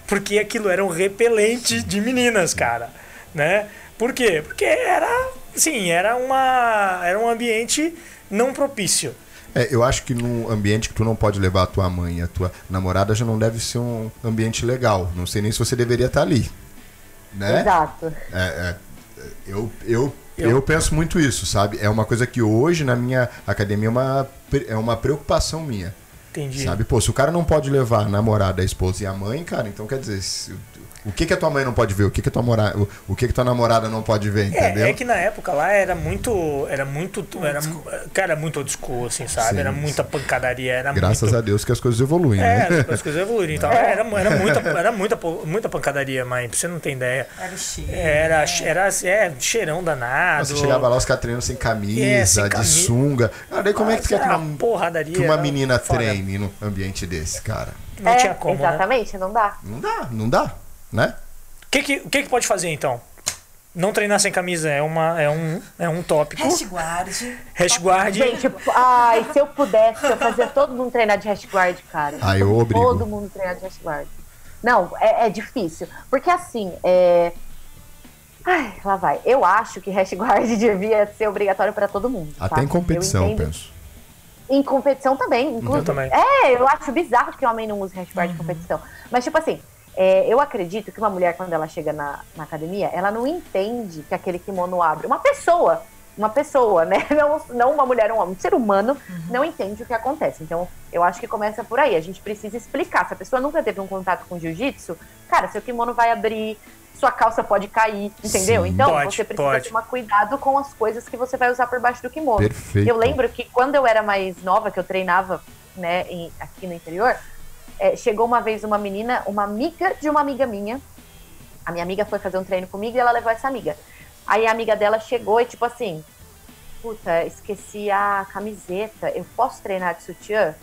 porque aquilo era um repelente de meninas, cara, né? Por quê? Porque era, sim, era uma, era um ambiente não propício. É, eu acho que num ambiente que tu não pode levar a tua mãe e a tua namorada já não deve ser um ambiente legal. Não sei nem se você deveria estar ali. Né? Exato. É, é, eu, eu, eu, eu penso muito isso, sabe? É uma coisa que hoje na minha academia é uma, é uma preocupação minha. Entendi. Sabe? Pô, se o cara não pode levar a namorada, a esposa e a mãe, cara, então quer dizer, se, o que, que a tua mãe não pode ver? O que, que a tua mora... o, que, que tua namorada não pode ver, entendeu? É, é que na época lá era muito. Era muito. Era, cara, muito old school, assim, sabe? Sim, era muita pancadaria. Era Graças muito... a Deus que as coisas evoluem, é, né? as coisas evoluíram. Então, era, era, muita, era muita, muita pancadaria, mãe. Você não tem ideia. Era cheiro. Era, né? era é, cheirão danado. Você chegava lá, os caras treinando sem camisa, é, sem de sunga. Ah, daí como é que tu quer que uma, porradaria, que uma menina treine num ambiente desse, cara? Não é, tinha como. Né? Exatamente, né? não dá. Não dá, não dá, né? que, que, o que, que pode fazer então? Não treinar sem camisa é, uma, é, um, é um tópico. Hashguard. Hashguard. Gente, ai, se eu pudesse, eu fazia todo mundo treinar de hashguard, cara. Ai, eu obrigo. Todo mundo treinar de hashguard. Não, é, é difícil. Porque assim, é... Ai, lá vai. Eu acho que hashguard devia ser obrigatório para todo mundo. Até em competição, eu penso. Em competição também, inclusive. Eu também. É, eu acho bizarro que o homem não use hashguard uhum. em competição. Mas, tipo assim, é, eu acredito que uma mulher, quando ela chega na, na, academia, ela não entende que aquele kimono abre. Uma pessoa, uma pessoa, né? Não, não uma mulher, um homem, um ser humano, uhum. não entende o que acontece. Então, eu acho que começa por aí. A gente precisa explicar. Se a pessoa nunca teve um contato com jiu-jitsu, cara, seu kimono vai abrir, sua calça pode cair, entendeu? Sim, então, pode, você precisa pode. tomar cuidado com as coisas que você vai usar por baixo do kimono. Perfeito. Eu lembro que quando eu era mais nova, que eu treinava, né, em, aqui no interior, é, chegou uma vez uma menina, uma amiga de uma amiga minha, A minha amiga foi fazer um treino comigo e ela levou essa amiga. Aí a amiga dela chegou e, tipo assim, puta, esqueci a camiseta, eu posso treinar de sutiã?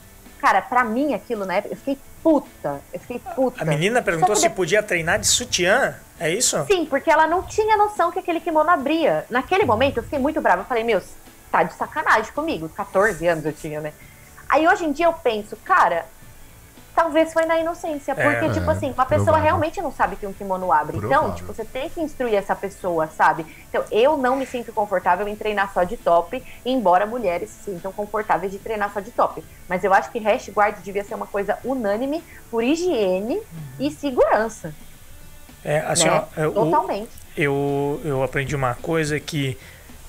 Cara, pra mim aquilo na época, eu fiquei puta, eu fiquei puta. A menina perguntou se podia treinar de sutiã, é isso? Sim, porque ela não tinha noção que aquele kimono abria. Naquele momento eu fiquei muito brava, eu falei, meu, tá de sacanagem comigo, 14 anos eu tinha, né? Aí hoje em dia eu penso, cara, talvez foi na inocência. Porque, é, tipo assim, uma pessoa provável. realmente não sabe que um kimono abre. Então, provável. Então, tipo, você tem que instruir essa pessoa, sabe? Então, eu não me sinto confortável em treinar só de top, embora mulheres se sintam confortáveis de treinar só de top. Mas eu acho que hash guard devia ser uma coisa unânime por higiene e segurança. É, assim, né? ó, eu, Totalmente. Eu, eu aprendi uma coisa que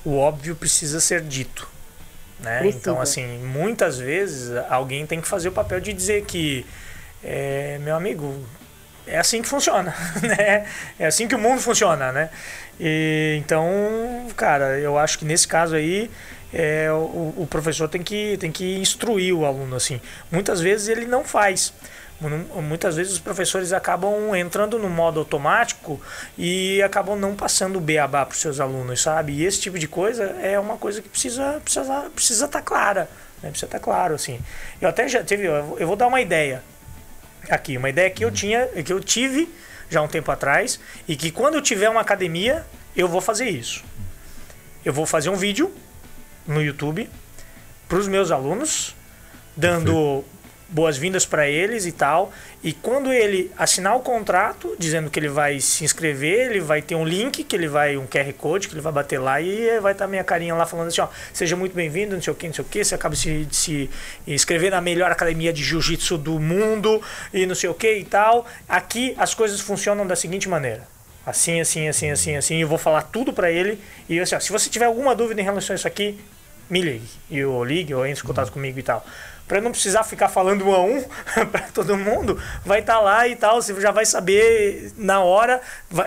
o óbvio precisa ser dito. Né? Então, assim, muitas vezes alguém tem que fazer o papel de dizer que, é, meu amigo, é assim que funciona, né? É assim que o mundo funciona, né? E, então, cara, eu acho que nesse caso aí, é, o, o professor tem que, tem que instruir o aluno, assim. Muitas vezes ele não faz. Muitas vezes os professores acabam entrando no modo automático e acabam não passando o beabá para os seus alunos, sabe? E esse tipo de coisa é uma coisa que precisa precisa precisa estar tá clara, né? Precisa estar tá claro, assim. Eu até já tive, eu vou dar uma ideia aqui, uma ideia que eu tinha, que eu tive já um tempo atrás e que quando eu tiver uma academia eu vou fazer isso. Eu vou fazer um vídeo no YouTube para os meus alunos dando boas-vindas para eles e tal. E quando ele assinar o contrato, dizendo que ele vai se inscrever, ele vai ter um link, que ele vai, um QR Code, que ele vai bater lá e vai estar tá minha carinha lá falando assim, ó, seja muito bem-vindo, não sei o que, não sei o que, você acaba de se, se inscrever na melhor academia de jiu-jitsu do mundo e não sei o que e tal. Aqui as coisas funcionam da seguinte maneira. Assim, assim, assim, assim, assim, eu vou falar tudo para ele e assim, ó, se você tiver alguma dúvida em relação a isso aqui, me ligue. E eu ligue ou entre em contato comigo e tal para não precisar ficar falando um a um para todo mundo, vai estar tá lá e tal, você já vai saber na hora.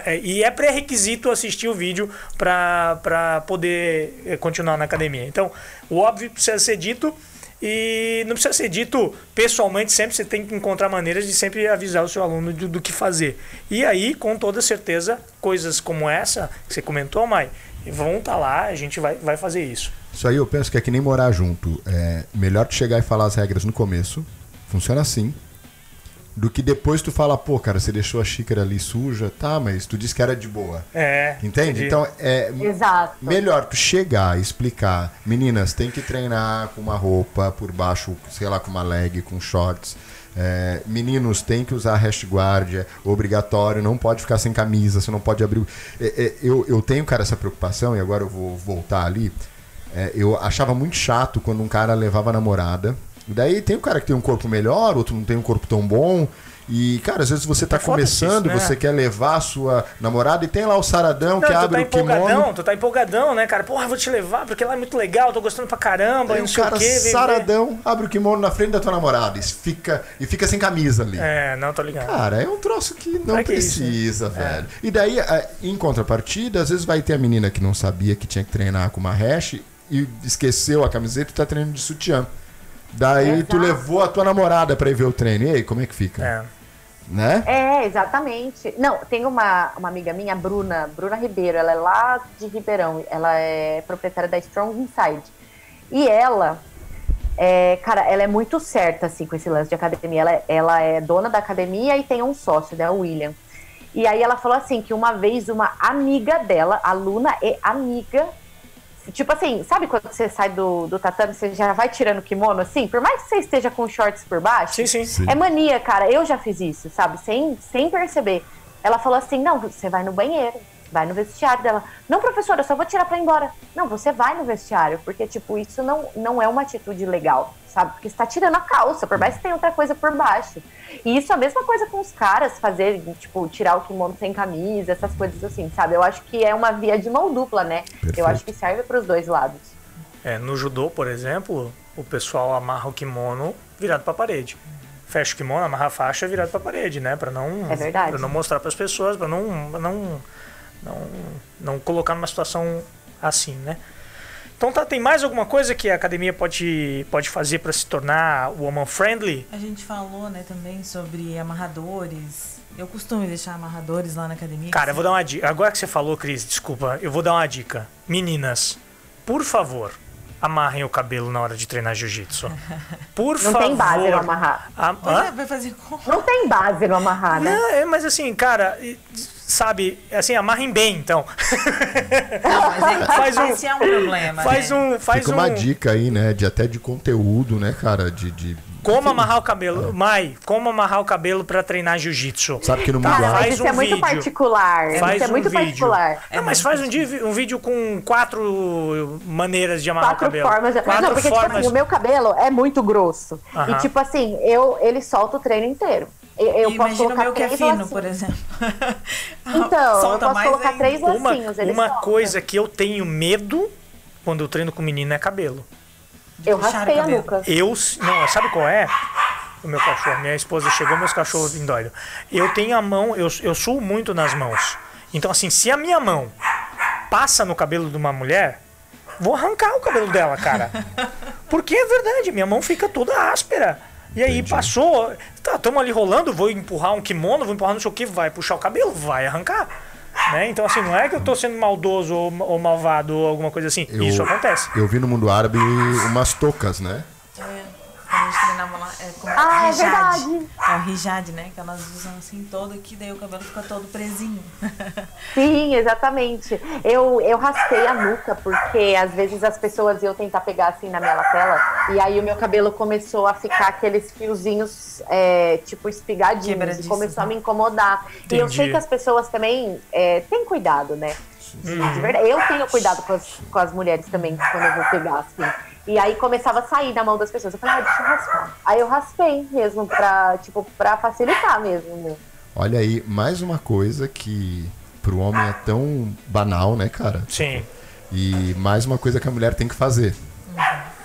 É, e é pré-requisito assistir o vídeo para poder é, continuar na academia. Então, o óbvio precisa ser dito. E não precisa ser dito pessoalmente, sempre você tem que encontrar maneiras de sempre avisar o seu aluno do, do que fazer. E aí, com toda certeza, coisas como essa que você comentou, Mai, vão estar tá lá, a gente vai, vai fazer isso. Isso aí eu penso que é que nem morar junto. É melhor tu chegar e falar as regras no começo. Funciona assim. Do que depois tu fala, pô, cara, você deixou a xícara ali suja, tá, mas tu disse que era de boa. É. Entende? Entendi. Então é Exato. melhor tu chegar e explicar, meninas, tem que treinar com uma roupa por baixo, sei lá, com uma leg, com shorts. É, meninos tem que usar hash guard, é obrigatório, não pode ficar sem camisa, você não pode abrir. É, é, eu, eu tenho, cara, essa preocupação, e agora eu vou voltar ali. É, eu achava muito chato quando um cara levava a namorada. Daí tem o cara que tem um corpo melhor, outro não tem um corpo tão bom. E, cara, às vezes você tá é começando, isso, né? você quer levar a sua namorada e tem lá o saradão não, que abre tá o kimono. Tu tá empolgadão, né, cara? Porra, vou te levar porque lá é muito legal, tô gostando pra caramba, Aí não o sei cara o quê. Saradão, abre o kimono na frente da tua namorada e fica, e fica sem camisa ali. É, não, tô ligado. Cara, é um troço que não que precisa, isso, né? velho. É. E daí, em contrapartida, às vezes vai ter a menina que não sabia que tinha que treinar com uma hash e esqueceu a camiseta e tá treinando de sutiã. Daí Exato. tu levou a tua namorada para ir ver o treino. E aí, como é que fica? É. Né? É, exatamente. Não, tem uma, uma amiga minha, Bruna, Bruna Ribeiro, ela é lá de Ribeirão, ela é proprietária da Strong Inside. E ela, é, cara, ela é muito certa, assim, com esse lance de academia. Ela, ela é dona da academia e tem um sócio, né, o William. E aí ela falou assim, que uma vez uma amiga dela, aluna e amiga, Tipo assim, sabe quando você sai do, do tatame, você já vai tirando o kimono assim? Por mais que você esteja com shorts por baixo. Sim, sim. sim. É mania, cara. Eu já fiz isso, sabe? Sem, sem perceber. Ela falou assim: não, você vai no banheiro, vai no vestiário dela. Não, professora, eu só vou tirar pra ir embora. Não, você vai no vestiário, porque, tipo, isso não, não é uma atitude legal sabe? Porque você tá tirando a calça, por mais que tenha outra coisa por baixo. E isso é a mesma coisa com os caras fazerem, tipo, tirar o kimono sem camisa, essas coisas assim, sabe? Eu acho que é uma via de mão dupla, né? Perfeito. Eu acho que serve para os dois lados. É, no judô, por exemplo, o pessoal amarra o kimono virado para a parede. Fecha o kimono, amarra a faixa virado para a parede, né? Para não, é verdade. Pra não mostrar para as pessoas, para não, não, não, não colocar numa situação assim, né? Então tá, tem mais alguma coisa que a academia pode, pode fazer para se tornar woman friendly? A gente falou, né, também sobre amarradores. Eu costumo deixar amarradores lá na academia. Cara, eu vou dar uma dica. Agora que você falou, Cris, desculpa, eu vou dar uma dica. Meninas, por favor, amarrem o cabelo na hora de treinar jiu-jitsu. Por Não favor. tem base no amarrar. A- Pois hã? é, vai fazer como? Não tem base no amarrar, né? Não, é, mas assim, cara, e- sabe, assim, amarrem bem, então. Não, Faz um- esse é um problema. Faz né? um, faz Fica um. uma dica aí, né? De até de conteúdo, né, cara? De. de... Como amarrar o cabelo, Mai? Como amarrar o cabelo pra treinar jiu-jitsu? Sabe que no mundo Cara, Faz isso um é muito vídeo. particular. Faz isso é um muito vídeo. particular. Não, mas faz um, dia, um vídeo com quatro maneiras de amarrar Quatro o cabelo. formas. Quatro não, porque tipo formas. assim, o meu cabelo é muito grosso. Aham. E tipo assim, eu, ele solta o treino inteiro. Eu, eu posso Imagina o colocar meu que é três fino, lacinhos. por exemplo. Então, eu Solta posso mais colocar ainda. três uma, lacinhos. uma solta. coisa que eu tenho medo quando eu treino com menino é cabelo. Eu puxar o raspei a nuca. Eu. Não, sabe qual é? O meu cachorro. Minha esposa chegou, meus cachorros vêm doido. Eu tenho a mão, eu, eu suo muito nas mãos. Então, assim, se a minha mão passa no cabelo de uma mulher, vou arrancar o cabelo dela, cara. Porque é verdade, minha mão fica toda áspera. E aí Entendi. passou, tá, tamo ali rolando, vou empurrar um kimono, vou empurrar não sei o que, vai puxar o cabelo, vai arrancar. Né? Então, assim, não é que eu tô sendo maldoso ou, ou malvado ou alguma coisa assim. Eu- Isso acontece. Eu vi no mundo árabe umas toucas, né? É, quando a gente treinava lá, é como Ah, é hijab. verdade. É o hijab, né? Que elas usam assim todo aqui, daí o cabelo fica todo presinho. Sim, exatamente. Eu, eu raspei a nuca, porque às vezes as pessoas iam tentar pegar assim na minha lapela, e aí o meu cabelo começou a ficar aqueles fiozinhos, é, tipo, espigadinhos, e começou a né? me incomodar. E eu Entendi. sei que as pessoas também é, têm cuidado, né? De verdade. Eu tenho cuidado com as, com as mulheres também, quando eu vou pegar, assim. E aí começava a sair na mão das pessoas. Eu falei, ah, deixa eu raspar. Aí eu raspei mesmo, pra, tipo, pra facilitar mesmo, né? Olha aí, mais uma coisa que pro homem é tão banal, né, cara? Sim. E mais uma coisa que a mulher tem que fazer.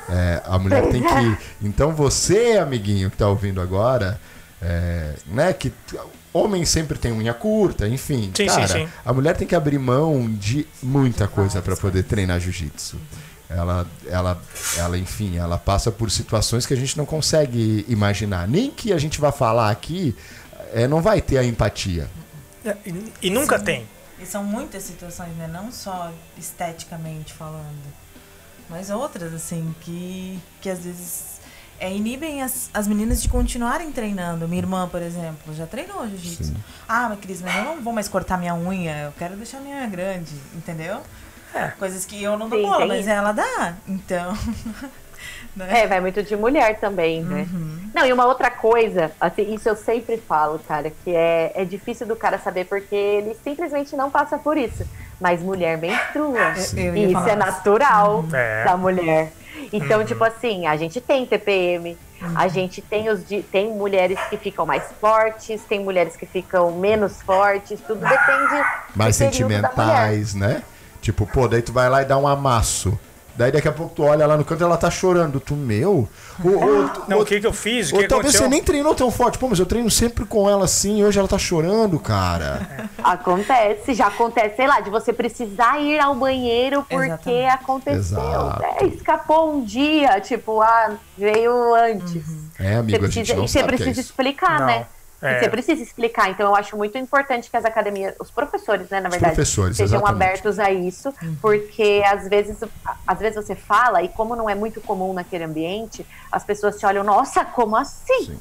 É, a mulher tem que. Então você, amiguinho que tá ouvindo agora, é, né, que homem sempre tem unha curta, enfim. Sim, cara, sim, sim. a mulher tem que abrir mão de muita coisa para poder treinar jiu-jitsu. Ela, ela, ela, enfim, ela passa por situações que a gente não consegue imaginar. Nem que a gente vá falar aqui, é, não vai ter a empatia. E, e nunca Sim. tem. E são muitas situações, né? Não só esteticamente falando, mas outras, assim, que, que às vezes é, inibem as, as meninas de continuarem treinando. Minha irmã, por exemplo, já treinou jiu-jitsu. Ah, mas Cris, mas eu não vou mais cortar minha unha, eu quero deixar minha unha grande, entendeu? É. Coisas que eu não dou Sim, bola, mas isso. ela dá. Então. né? É, vai muito de mulher também, né? Não, e uma outra coisa, assim, isso eu sempre falo, cara, que é, é difícil do cara saber porque ele simplesmente não passa por isso. Mas mulher menstrua. Eu- eu ia E isso falar é natural É. da mulher. Então, tipo assim, a gente tem TPM, a gente tem os tem mulheres que ficam mais fortes, tem mulheres que ficam menos fortes, tudo depende mais sentimentais, né? Tipo, pô, daí tu vai lá e dá um amasso. Daí daqui a pouco tu olha lá no canto e ela tá chorando. Tu, meu? Ou, ou, Não, ou- o que, que eu fiz? O ou que talvez aconteceu? você nem treinou tão forte. Pô, mas eu treino sempre com ela assim e hoje ela tá chorando, cara. Acontece, já acontece, sei lá, de você precisar ir ao banheiro porque Exatamente. aconteceu. Exato. né? Escapou um dia, tipo, ah, veio antes. É, Você amigo, a gente precisa, não e você o é precisa isso. explicar, Não. né? É. Você precisa explicar. Então, eu acho muito importante que as academias, os professores, né, na verdade, professores, sejam exatamente. abertos a isso, porque às vezes, às vezes você fala, e como não é muito comum naquele ambiente, as pessoas te olham, nossa, como assim?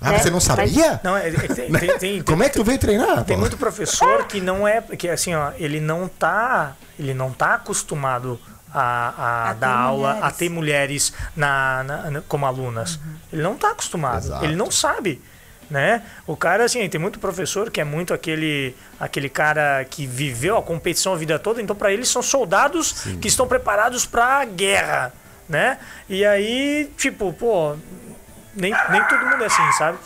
Ah, né? você não Mas- sabia? Não, é, é, tem, tem, tem, Como é que tu veio treinar? Tem pô? muito professor que não é, que assim, ó, ele não tá, ele não tá acostumado a, a, A dar aula, a mulheres. ter mulheres na, na- na- como alunas. Ele não tá acostumado, Exato. ele não sabe, né? O cara assim, tem muito professor que é muito aquele aquele cara que viveu a competição a vida toda, então para eles são soldados que estão preparados para guerra, né? E aí, tipo, pô, nem, nem todo mundo é assim, sabe?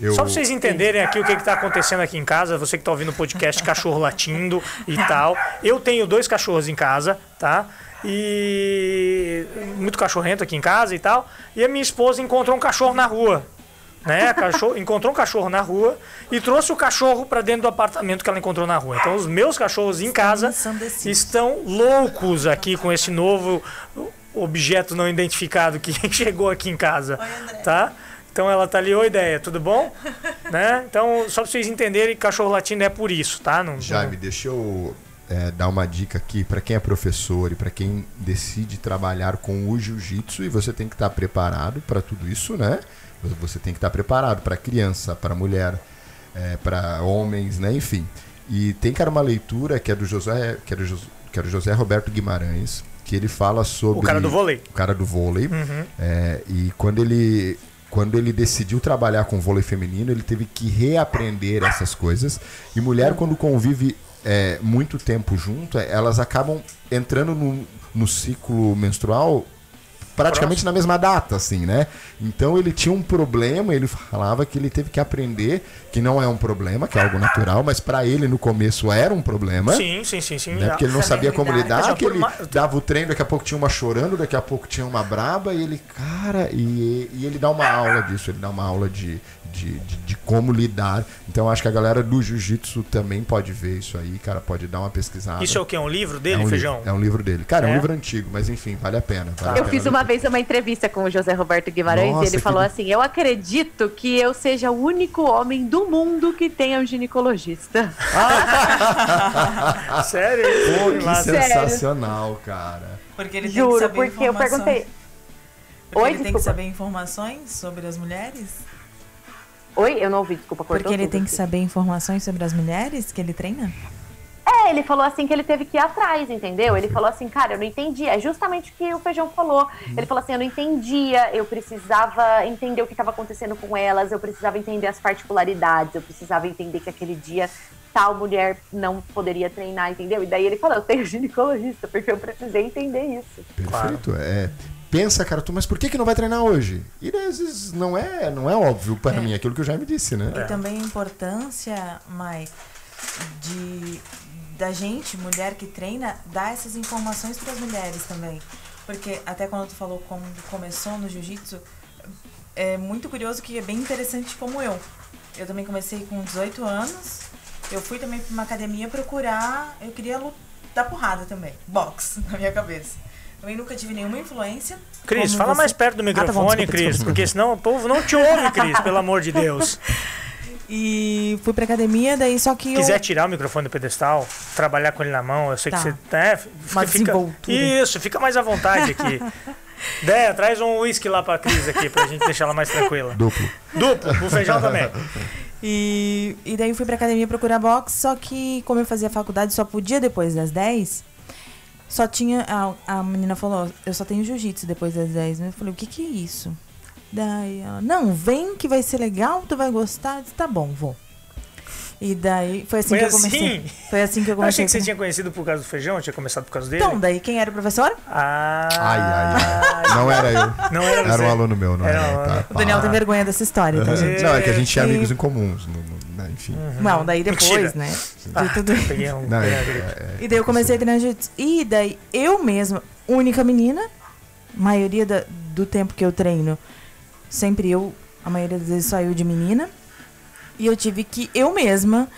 Eu- Só pra vocês entenderem aqui o que, que tá acontecendo aqui em casa, você que tá ouvindo o podcast, cachorro latindo e tal. Eu tenho dois cachorros em casa, tá? E muito cachorrento aqui em casa e tal. E a minha esposa encontrou um cachorro na rua. Né? Cachorro, encontrou um cachorro na rua e trouxe o cachorro para dentro do apartamento que ela encontrou na rua. Então os meus cachorros em casa estão loucos aqui com esse novo objeto não identificado que chegou aqui em casa, Oi, tá? Então ela tá ali, oi ideia, tudo bom? né? Então, só pra vocês entenderem, cachorro latino é por isso, tá? Não, Jaime, deixa eu é, dar uma dica aqui para quem é professor e para quem decide trabalhar com o jiu-jitsu e você tem que estar preparado para tudo isso, né? Você tem que estar preparado para criança, para mulher, é, para homens, né? Enfim. E tem cara uma leitura que é do José, que é do, Jos- que é do José Roberto Guimarães, que ele fala sobre O cara do vôlei. o cara do vôlei. Uhum. É, e quando ele, quando ele decidiu trabalhar com vôlei feminino, ele teve que reaprender essas coisas. E mulher, quando convive é, muito tempo junto, elas acabam entrando no, no ciclo menstrual praticamente na mesma data, assim, né? Então ele tinha um problema, ele falava que ele teve que aprender que não é um problema, que é algo natural, mas para ele no começo era um problema. Sim, sim, sim, sim. Né? Porque ele não sabia como lidar, que ele uma- dava o treino, daqui a pouco tinha uma chorando, daqui a pouco tinha uma braba, e ele, cara, e, e ele dá uma aula disso, ele dá uma aula de, de, de, de como lidar. Então acho que a galera do jiu-jitsu também pode ver isso aí, cara, pode dar uma pesquisada. Isso é o que? É um livro É dele, um Feijão? Livro, é um livro dele. Cara, é, É? um livro antigo, mas enfim, vale a pena. vale a Eu pena fiz ler. uma vez uma entrevista com o José Roberto Guimarães Nossa, e ele que falou assim: Eu acredito que eu seja o único homem do mundo que tenha um ginecologista. Sério? Pô, que Lá- sensacional, cara. Porque ele tem que Juro, saber porque eu informações. perguntei. Porque Oi, ele tem que desculpa. saber informações sobre as mulheres? Oi, eu não ouvi, desculpa, cortou Porque ele tudo tem que aqui. saber informações sobre as mulheres que ele treina? É, ele falou assim que ele teve que ir atrás, entendeu? Ele falou assim, cara, eu não entendi. É justamente o que o Feijão falou. Ele falou assim, eu não entendia, eu precisava entender o que estava acontecendo com elas, eu precisava entender as particularidades, eu precisava entender que aquele dia tal mulher não poderia treinar, entendeu? E daí ele falou, eu tenho ginecologista, porque eu precisei entender isso. Perfeito. É, pensa, cara, tu, mas por que, que não vai treinar hoje? E às vezes não é, não é óbvio para mim aquilo que eu já me disse, né? E também a importância, Mai, de da gente, mulher que treina, dar essas informações para as mulheres também. Porque até quando tu falou como começou no jiu-jitsu, é muito curioso que é bem interessante como eu. Eu também comecei com 18 anos. Eu fui também para uma academia procurar, eu queria lutar dar porrada também, box na minha cabeça. Também nunca tive nenhuma influência. Cris, fala você- mais perto do Ah, tá bom, microfone, desculpa, Cris, desculpa. porque senão o povo não te ouve, Cris, pelo amor de Deus. E fui pra academia, daí só que Se eu... quiser tirar o microfone do pedestal, trabalhar com ele na mão, eu sei Tá. que você Uma fica, desenvoltura. Isso, fica mais à vontade aqui. Dé, traz um uísque lá pra Cris aqui, pra gente deixar ela mais tranquila. Duplo. Duplo, o feijão também. E, e daí eu fui pra academia procurar boxe, só que como eu fazia faculdade só podia depois das 10, só tinha. A, a menina falou, eu só tenho jiu-jitsu depois das 10. Eu falei, o que que é isso? Daí ela, não, vem que vai ser legal, tu vai gostar. Eu disse, tá bom, vou. E daí foi assim Foi que eu comecei. assim? Foi assim que eu Eu comecei. achei que você tinha conhecido por causa do feijão, tinha começado por causa dele. Então, daí quem era o professor? Ah, Ai, ai, ai. Não era eu. Não era Era você. um aluno meu, não Era era. um eu, tá? O Daniel tem vergonha dessa história, tá, gente? Não, é que a gente tinha E- amigos em comuns. no- enfim. Não, daí depois, Mentira. né? Ah, De tudo. peguei um. Não, é- é- é- E daí eu comecei a treinar jiu-jitsu. E daí eu mesma, única menina, maioria da- do tempo que eu treino, sempre eu, a maioria das vezes só eu de menina. E eu tive que eu mesma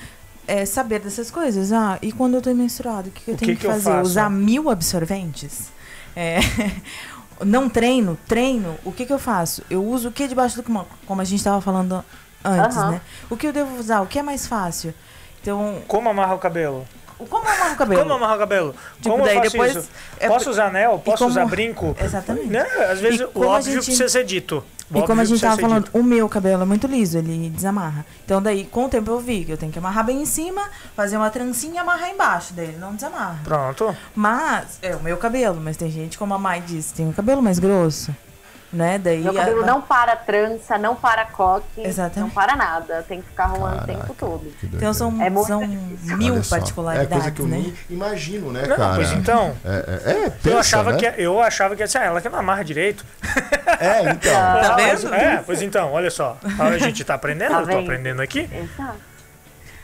é, saber dessas coisas. Ah, e quando eu tô menstruada, o que, que eu O tenho que que, que fazer? faço? Usar mil absorventes? É, não treino, treino, o que, que eu faço? Eu uso o que debaixo do como, como a gente estava falando antes, Aham. né? O que eu devo usar? O que é mais fácil? Então, Como amarrar o cabelo? o- como eu amarro o cabelo? Como amarrar o cabelo? Tipo, como eu daí faço depois- isso? é posso usar anel? Posso como- usar brinco? Exatamente. Né? Às vezes o óbvio gente- precisa ser dito. O E como a gente tava falando, dito. o meu cabelo é muito liso, ele desamarra. Então daí, com o tempo eu vi que eu tenho que amarrar bem em cima, fazer uma trancinha e amarrar embaixo dele, não desamarra. Pronto. Mas, é o meu cabelo, mas tem gente, como a Mai disse, tem um cabelo mais grosso, né? Daí Meu cabelo a- não para trança, não para coque, Exatamente. não para nada. Tem que ficar rolando o tempo todo. Então são, É são mil particularidades, É coisa que eu né? nem imagino, né, Não, cara? pois então. É, é, é, Eu pensa, achava, né? que, eu achava que ia ser ela que não amarra direito. É, então. Tá Ah, mas- vendo? É, pois então, olha só. A gente tá aprendendo, Tá eu tô aprendendo aqui. Exato.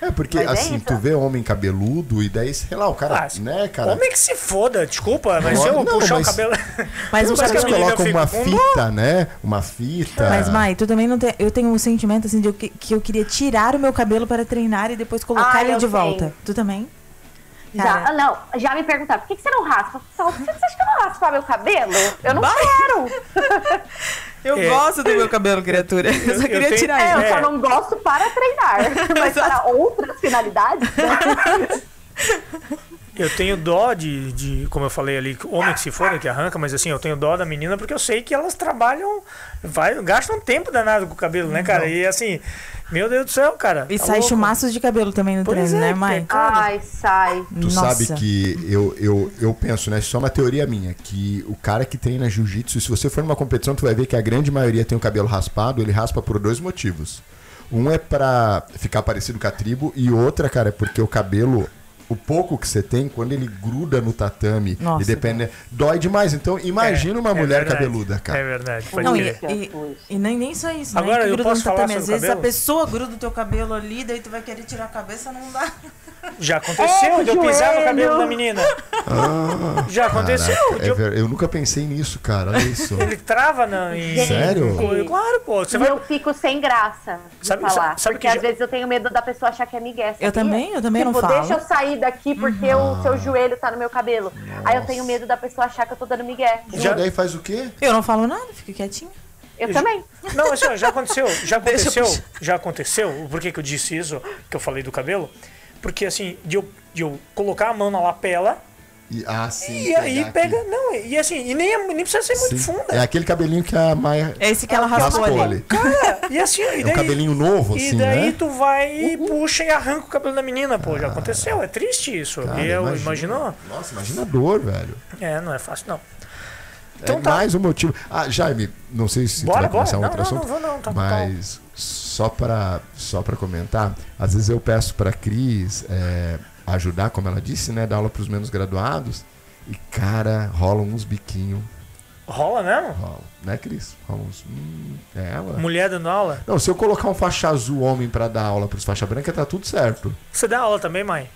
É, porque Mas é assim, isso. tu vê homem cabeludo e daí, sei lá, o cara, Ah, né, cara. Homem que se foda, desculpa, mas Não, eu não, puxar mas- o cabelo. Mas Os caras colocam uma fita, né? Uma fita. Mas, Mai, tu também não tem. Eu tenho um sentimento assim de que, que eu queria tirar o meu cabelo para treinar e depois colocar Ah, ele de tenho. volta. Tu também? Já, ah, não, já me perguntaram, por que, que você não raspa? Por que você acha que eu não raspo meu cabelo? Eu não quero. eu É. gosto do meu cabelo, criatura. Eu só eu queria tenho- tirar É, ele. eu só não gosto para treinar, mas para outras finalidades. né? Eu tenho dó de, de, como eu falei ali, homem que se foda, que arranca, mas assim, eu tenho dó da menina porque eu sei que elas trabalham, vai, gastam tempo danado com o cabelo, né, cara? E assim, meu Deus do céu, cara. E tá sai louco. chumaços de cabelo também no treino, é, né, cara. Ai, sai. Tu Nossa. sabe que eu, eu, eu penso, né? Isso é uma teoria minha, que o cara que treina jiu-jitsu, se você for numa competição, tu vai ver que a grande maioria tem o cabelo raspado, ele raspa por dois motivos. Um é pra ficar parecido com a tribo, e outra, cara, é porque o cabelo, o pouco que você tem, quando ele gruda no tatame Nossa, e depende. Dói demais. Então, imagina É, uma é mulher verdade. cabeluda, É cara. verdade, pode Não, e, e, e nem, nem só isso, Agora, né? Eu gruda posso no falar tatame. sobre Às o vezes cabelo? a pessoa gruda o teu cabelo ali, daí tu vai querer tirar a cabeça, não dá. Já aconteceu É, de eu pisar no joelho. cabelo da menina. Já aconteceu. Caraca, de é eu- ver- eu nunca pensei nisso, cara. Olha isso. Ele trava na, em. Sério? em- Claro, pô. Você E vai. eu fico sem graça de Sabe- falar. sabe- sabe porque que às já- vezes eu tenho medo da pessoa achar que é migué. Eu sabia? também, eu também não tipo, falo. deixa eu sair daqui porque o seu joelho tá no meu cabelo. Aí eu tenho medo da pessoa achar que eu tô dando migué. Já daí faz o quê? Eu não falo nada, fico quietinha. Eu também. Não, assim, já aconteceu, já eu aconteceu, já aconteceu. Por que, que eu disse isso, que eu falei do cabelo? Porque assim, de eu, de eu colocar a mão na lapela E, ah, sim. e aí pega. aqui. Não, e assim, e nem, é- nem precisa ser muito Sim. funda. É aquele cabelinho que a Maia É esse que ela raspou ali. ali. Cara, e assim, e É um daí. cabelinho novo, e assim, daí né? tu vai e puxa e arranca o cabelo da menina, pô. Já aconteceu, é triste isso. Cara, eu, imagina. imaginou? Nossa, imagina a dor, velho. É, não é fácil, não. é Então tá. mais um motivo. Ah, Jaime, não sei se Bora, tu vai bora. começar um Não, outro não, assunto. não vou não, tá mas só pra, só pra comentar, às vezes eu peço pra Cris é, ajudar, como ela disse, né? Dar aula pros menos graduados. E, cara, rolam uns biquinhos. Rola mesmo? Rola. Né, Cris? Rolam uns. Hum, é ela. Mulher dando aula? Não, se eu colocar um faixa azul homem pra dar aula pros faixa branca, tá tudo certo. Você dá aula também, mãe?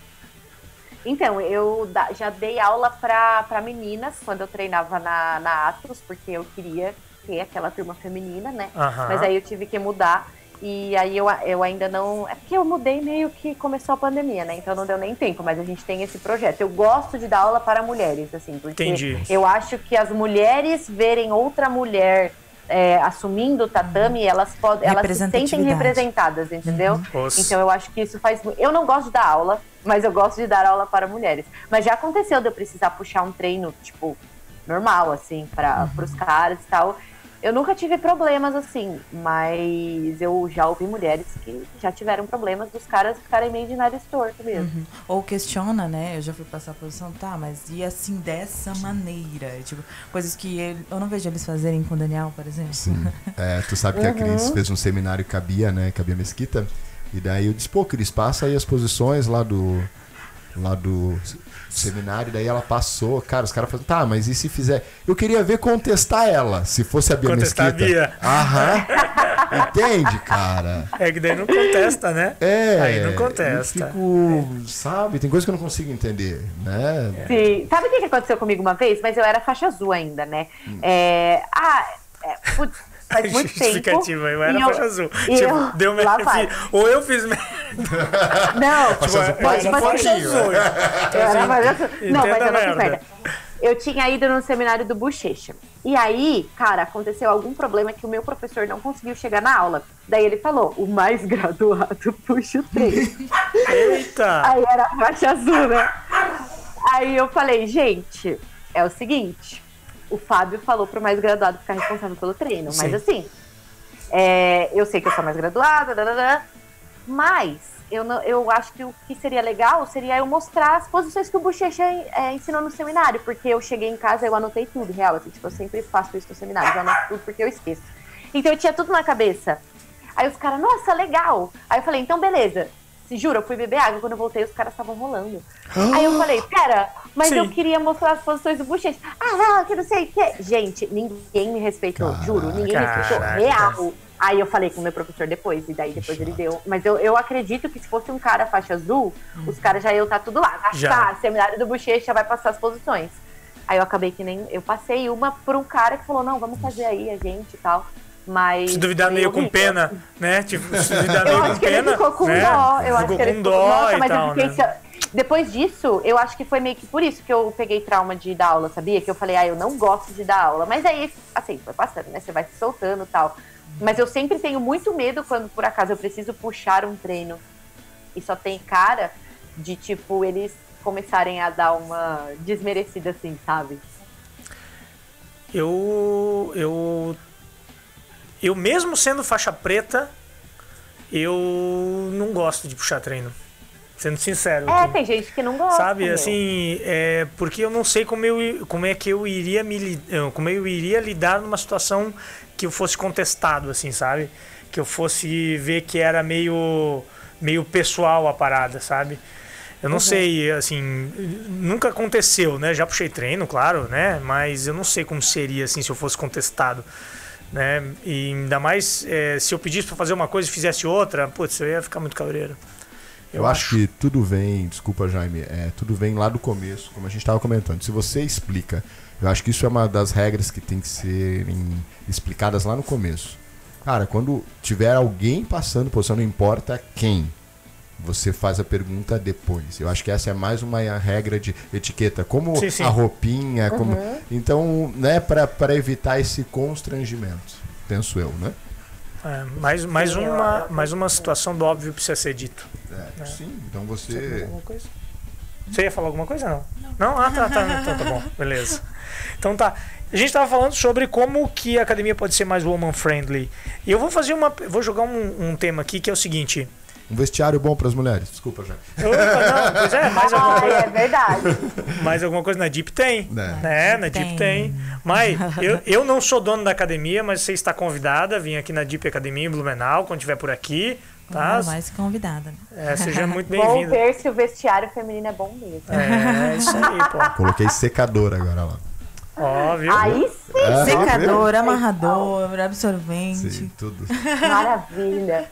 Então, eu já dei aula pra, pra meninas quando eu treinava na, na Atos, porque eu queria ter aquela turma feminina, né? Aham. Mas aí eu tive que mudar. E aí eu, eu ainda não. É porque eu mudei meio que começou a pandemia, né? Então não deu nem tempo, mas a gente tem esse projeto. Eu gosto de dar aula para mulheres, assim, porque Entendi. eu acho que as mulheres verem outra mulher é, assumindo o tatame, elas podem. Elas se sentem representadas, entendeu? Os- Então eu acho que isso faz. Eu não gosto de dar aula, mas eu gosto de dar aula para mulheres. Mas já aconteceu de eu precisar puxar um treino, tipo, normal, assim, para os caras e tal. Eu nunca tive problemas assim, mas eu já ouvi mulheres que já tiveram problemas dos caras ficarem meio de nariz torto mesmo. Ou questiona, né? Eu já fui passar a posição, tá, mas e assim dessa maneira? Tipo, coisas que ele- eu não vejo eles fazerem com o Daniel, por exemplo. Sim. É, tu sabe que a Cris fez um seminário que cabia, né? Cabia Mesquita. E daí eu disse, pô, Cris, passa aí as posições lá do. Lá do seminário, daí ela passou, cara, os caras falaram, tá, mas e se fizer? Eu queria ver contestar ela, se fosse a Bia Contestar a Mesquita. Bia. Aham. Entende, cara? É que daí não contesta, né? É. Aí não contesta. Eu fico, sabe, tem coisa que eu não consigo entender, né? Sim. Sabe o que aconteceu comigo uma vez? Mas eu era faixa azul ainda, né? É... Ah, é, putz, faz muito tempo. Justificativa, eu era faixa azul. e Tipo, eu- deu merda. vai. Ou eu fiz merda. Não, Faixa azul Tipo, pode, eu não era faixa azul. Eu assim- Não, mas eu não a fiz merda. merda. Eu tinha ido no seminário do Bochecha. E aí, cara, aconteceu algum problema que o meu professor não conseguiu chegar na aula. Daí ele falou: o mais graduado puxa o treino. Eita! aí era a faixa azul, né? Aí eu falei: gente, é o seguinte. O Fábio falou pro mais graduado ficar responsável pelo treino. Mas Sim. assim, é, eu sei que eu sou mais graduada, dadadá, mas eu, não, eu acho que o que seria legal seria eu mostrar as posições que o Bochecha é, ensinou no seminário, porque eu cheguei em casa e eu anotei tudo, real, assim, tipo, eu sempre faço isso no seminário, eu anoto tudo porque eu esqueço. Então eu tinha tudo na cabeça. Aí os caras, nossa, legal. Aí eu falei, então beleza. Se jura, eu fui beber água, quando eu voltei os caras estavam rolando. Aí eu falei, pera, mas Sim. eu queria mostrar as posições do Bochecha. Ah, não, que não sei o que. Gente, ninguém me respeitou, Caraca, juro, ninguém me respeitou. Real. Aí eu falei com o meu professor depois, e daí depois ele deu. Mas eu, eu acredito que se fosse um cara faixa azul, hum. os caras já iam estar tá tudo lá. Tá, seminário do Bochecha vai passar as posições. Aí eu acabei que nem. Eu passei uma por um cara que falou: não, vamos fazer aí a gente e tal. Mas. Se duvidar meio com pena, né? Tipo, se duvidar meio com pena. Ele ficou com né? dó. Eu ficou acho que ele com dó Nossa, mas tal, eu fiquei. Né? Depois disso, eu acho que foi meio que por isso que eu peguei trauma de dar aula, sabia? Que eu falei, ah, eu não gosto de dar aula. Mas aí, assim, foi passando, né? Você vai se soltando e tal. Mas eu sempre tenho muito medo quando, por acaso, eu preciso puxar um treino e só tem cara de, tipo, eles começarem a dar uma desmerecida assim, sabe? Eu. Eu. Eu, mesmo sendo faixa preta, eu não gosto de puxar treino. Sendo sincero. É, aqui. tem gente que não gosta. Sabe, meu. assim, é, porque eu não sei como, eu, como é que eu iria me como eu iria lidar numa situação que eu fosse contestado, assim, sabe? Que eu fosse ver que era meio, meio pessoal a parada, sabe? Eu não uhum. sei, assim, nunca aconteceu, né? Já puxei treino, claro, né? Mas eu não sei como seria, assim, se eu fosse contestado, né? E ainda mais é, se eu pedisse para fazer uma coisa e fizesse outra, putz, eu ia ficar muito cabreiro. Eu, eu acho, que tudo vem, desculpa Jaime, é, tudo vem lá do começo, como a gente estava comentando. Se você explica, eu acho que isso é uma das regras que tem que serem explicadas lá no começo. Cara, quando tiver alguém passando posição, não importa quem, você faz a pergunta depois. Eu acho que essa é mais uma regra de etiqueta, como sim, sim. a roupinha, uhum. como então, né, para evitar esse constrangimento, penso eu, né? É, mais, mais, uma, mais uma situação do óbvio precisa ser dito. É, é. Sim, então você. Você, você ia falar alguma coisa? Não. Não? não? Ah, tá, tá. Então tá bom, beleza. Então tá. A gente estava falando sobre como que a academia pode ser mais woman friendly. E eu vou fazer uma. Vou jogar um, um tema aqui que é o seguinte. Um vestiário bom para as mulheres. Desculpa, já. Não, pois é, mais alguma coisa. é verdade. Mais alguma coisa na Deep tem. É. Né? Na Deep tem. Mas eu, eu não sou dono da academia, mas você está convidada. Vim aqui na Deep Academia em Blumenau, quando estiver por aqui. Tá? mais convidada. É, seja muito bem-vinda. Bom ver se o vestiário feminino é bom mesmo. É, isso aí, pô. Coloquei secador agora lá. Ó, viu? Aí sim. É, Secador, amarrador, absorvente. Sim, tudo. Maravilha.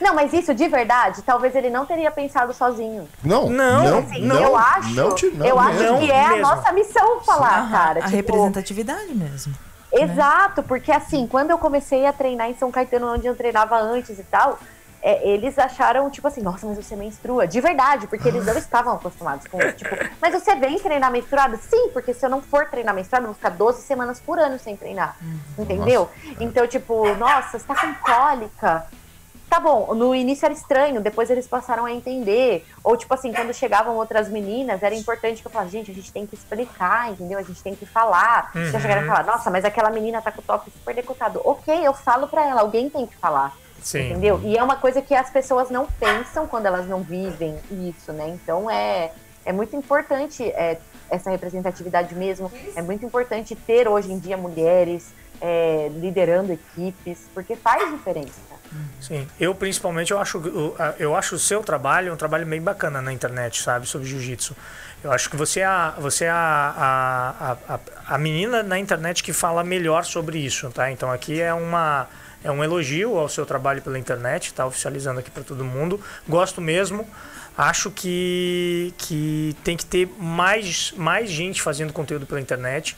Não, mas isso de verdade, talvez ele não teria pensado sozinho. Não, não, não. Assim, não eu acho, não, te, não eu acho que é mesmo. a nossa missão falar, Sim. cara. A tipo, representatividade mesmo. Né? Exato, né? porque assim, quando eu comecei a treinar em São Caetano, onde eu treinava antes e tal, é, eles acharam, tipo assim, nossa, mas você menstrua. De verdade, porque eles não estavam acostumados com isso. Tipo, mas você vem treinar menstruada? Sim, porque se eu não for treinar menstruada, eu vou ficar 12 semanas por ano sem treinar. Uhum. Entendeu? Nossa. Então, tipo, nossa, você tá com cólica. Tá bom, no início era estranho, depois eles passaram a entender. Ou, tipo assim, quando chegavam outras meninas, era importante que eu falasse, gente, a gente tem que explicar, entendeu? A gente tem que falar. Uhum. Já chegaram a falar, nossa, mas aquela menina tá com o top super decotado. Ok, eu falo pra ela, alguém tem que falar. Sim. Entendeu? E é uma coisa que as pessoas não pensam quando elas não vivem isso, né? Então é, é muito importante é, essa representatividade mesmo. É muito importante ter hoje em dia mulheres é, liderando equipes, porque faz diferença. Sim, eu principalmente eu acho, eu acho o seu trabalho um trabalho bem bacana na internet, sabe, sobre jiu-jitsu. Eu acho que você é, a, você é a, a, a, a menina na internet que fala melhor sobre isso, tá? Então aqui é uma é um elogio ao seu trabalho pela internet, está oficializando aqui para todo mundo. Gosto mesmo. Acho que, que tem que ter mais, mais gente fazendo conteúdo pela internet.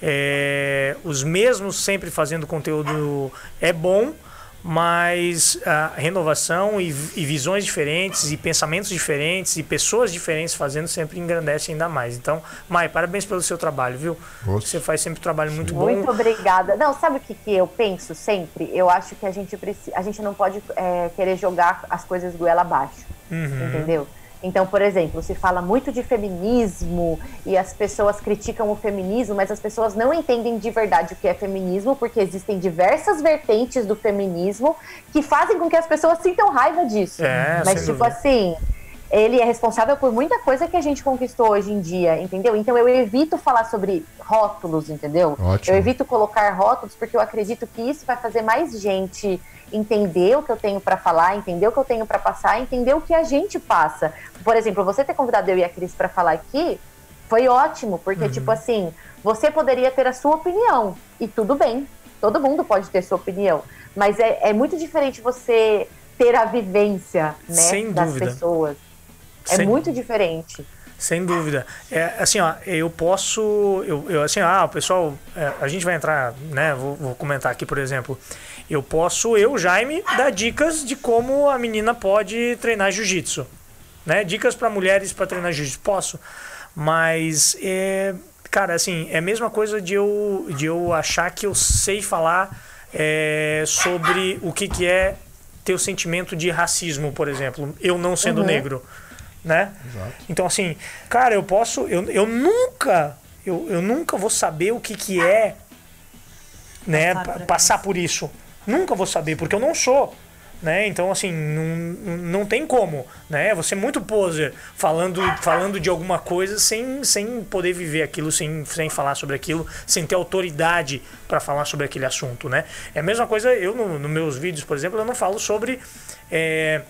É, os mesmos sempre fazendo conteúdo é bom, mas a renovação e, e, visões diferentes e pensamentos diferentes e pessoas diferentes fazendo sempre engrandece ainda mais. Então, Mai, parabéns pelo seu trabalho, viu? Nossa. Você faz sempre um trabalho muito, muito bom. Muito obrigada. Não, sabe o que, que eu penso sempre? Eu acho que a gente precisa, a gente não pode é, querer jogar as coisas goela abaixo, uhum. entendeu? Então, por exemplo, se fala muito de feminismo e as pessoas criticam o feminismo, mas as pessoas não entendem de verdade o que é feminismo, porque existem diversas vertentes do feminismo que fazem com que as pessoas sintam raiva disso. É, mas, tipo dúvida. assim, ele é responsável por muita coisa que a gente conquistou hoje em dia, entendeu? Então eu evito falar sobre rótulos, entendeu? Ótimo. Eu evito colocar rótulos porque eu acredito que isso vai fazer mais gente entender o que eu tenho para falar, entender o que eu tenho para passar, entender o que a gente passa. Por exemplo, você ter convidado eu e a Cris para falar aqui foi ótimo, porque, uhum. tipo assim, você poderia ter a sua opinião, e tudo bem. Todo mundo pode ter sua opinião, mas é, é muito diferente você ter a vivência né, das dúvida. É Sem- muito diferente. Sem dúvida. É, assim, ó, eu posso. Eu, eu, assim, ah, o pessoal. é, a gente vai entrar, né? Vou, vou comentar aqui, por exemplo. Eu posso, eu, Jaime, dar dicas de como a menina pode treinar jiu-jitsu. Né? Dicas para mulheres para treinar jiu-jitsu. Posso. Mas, é, cara, assim, é a mesma coisa de eu, de eu achar que eu sei falar é, sobre o que, que é ter o sentimento de racismo, por exemplo. Eu não sendo negro. Né? Então, assim, cara, eu posso. Eu, eu nunca. Eu, eu nunca vou saber o que, que é né, Passar pa- por passar por isso. Nunca vou saber, porque eu não sou. Né? Então, assim, não, não tem como. Né? Você é muito poser falando, falando de alguma coisa sem, sem poder viver aquilo, sem, sem falar sobre aquilo, sem ter autoridade para falar sobre aquele assunto. Né? É a mesma coisa, eu, no- nos meus vídeos, por exemplo, eu não falo sobre. é,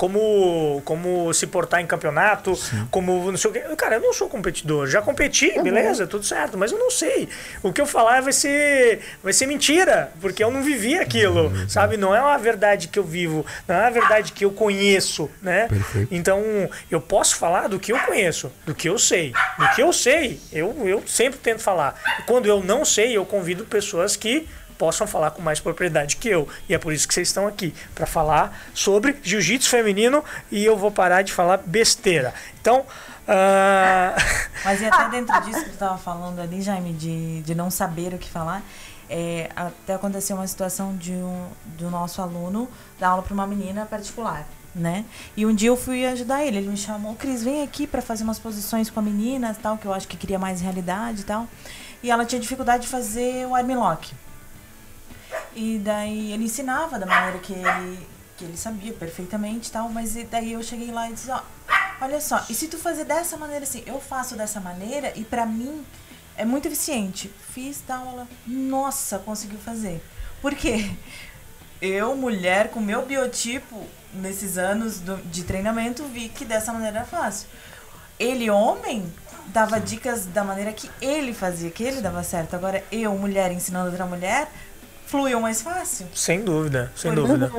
como, como se portar em campeonato, como não sei o quê. Cara, eu não sou competidor. Já competi, beleza, tudo certo, mas eu não sei. O que eu falar vai ser, vai ser mentira, porque eu não vivi aquilo, sabe? Não é uma verdade que eu vivo, não é uma verdade que eu conheço, né? Perfeito. Então, eu posso falar do que eu conheço, do que eu sei. Do que eu sei, eu, eu sempre tento falar. Quando eu não sei, eu convido pessoas que possam falar com mais propriedade que eu. E é por isso que vocês estão aqui, para falar sobre jiu-jitsu feminino e eu vou parar de falar besteira. Então, ah, Mas e até dentro disso que tu estava falando ali, Jaime, de, de não saber o que falar, é, até aconteceu uma situação de um, do nosso aluno dar aula para uma menina particular, né? E um dia eu fui ajudar ele, ele me chamou, Cris, vem aqui para fazer umas posições com a menina, tal, que eu acho que queria mais realidade e tal. E ela tinha dificuldade de fazer o armlock. E daí ele ensinava da maneira que ele, que ele sabia perfeitamente e tal, mas e daí eu cheguei lá e disse, ó, olha só, e se tu fazer dessa maneira assim, eu faço dessa maneira e pra mim é muito eficiente. Fiz tal, ela, nossa, conseguiu fazer. Por quê? Eu, mulher, com meu biotipo, nesses anos do- de treinamento, vi que dessa maneira era fácil. Ele, homem, dava dicas da maneira que ele fazia, que ele dava certo. Agora, eu, mulher, ensinando outra mulher, fluiu mais fácil. sem dúvida, sem Por- dúvida.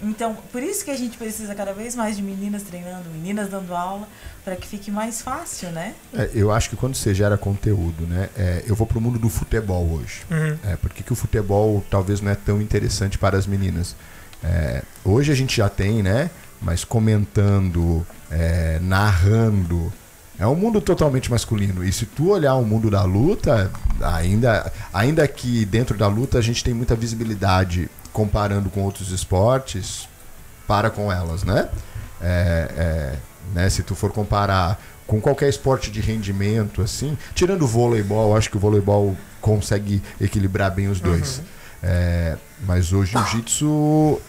Então, por isso que a gente precisa cada vez mais de meninas treinando, meninas dando aula, para que fique mais fácil, né? É, eu acho que quando você gera conteúdo, né? é, eu vou pro mundo do futebol hoje. Uhum. É, por que, que o futebol talvez não é tão interessante para as meninas? É, hoje a gente já tem, né? Mas comentando, é, narrando. É um mundo totalmente masculino. E se tu olhar o mundo da luta, ainda, ainda que dentro da luta a gente tem muita visibilidade comparando com outros esportes, para com elas, né? É, é, né? Se tu for comparar com qualquer esporte de rendimento, assim, tirando o voleibol, acho que o voleibol consegue equilibrar bem os dois. É, mas o jiu-jitsu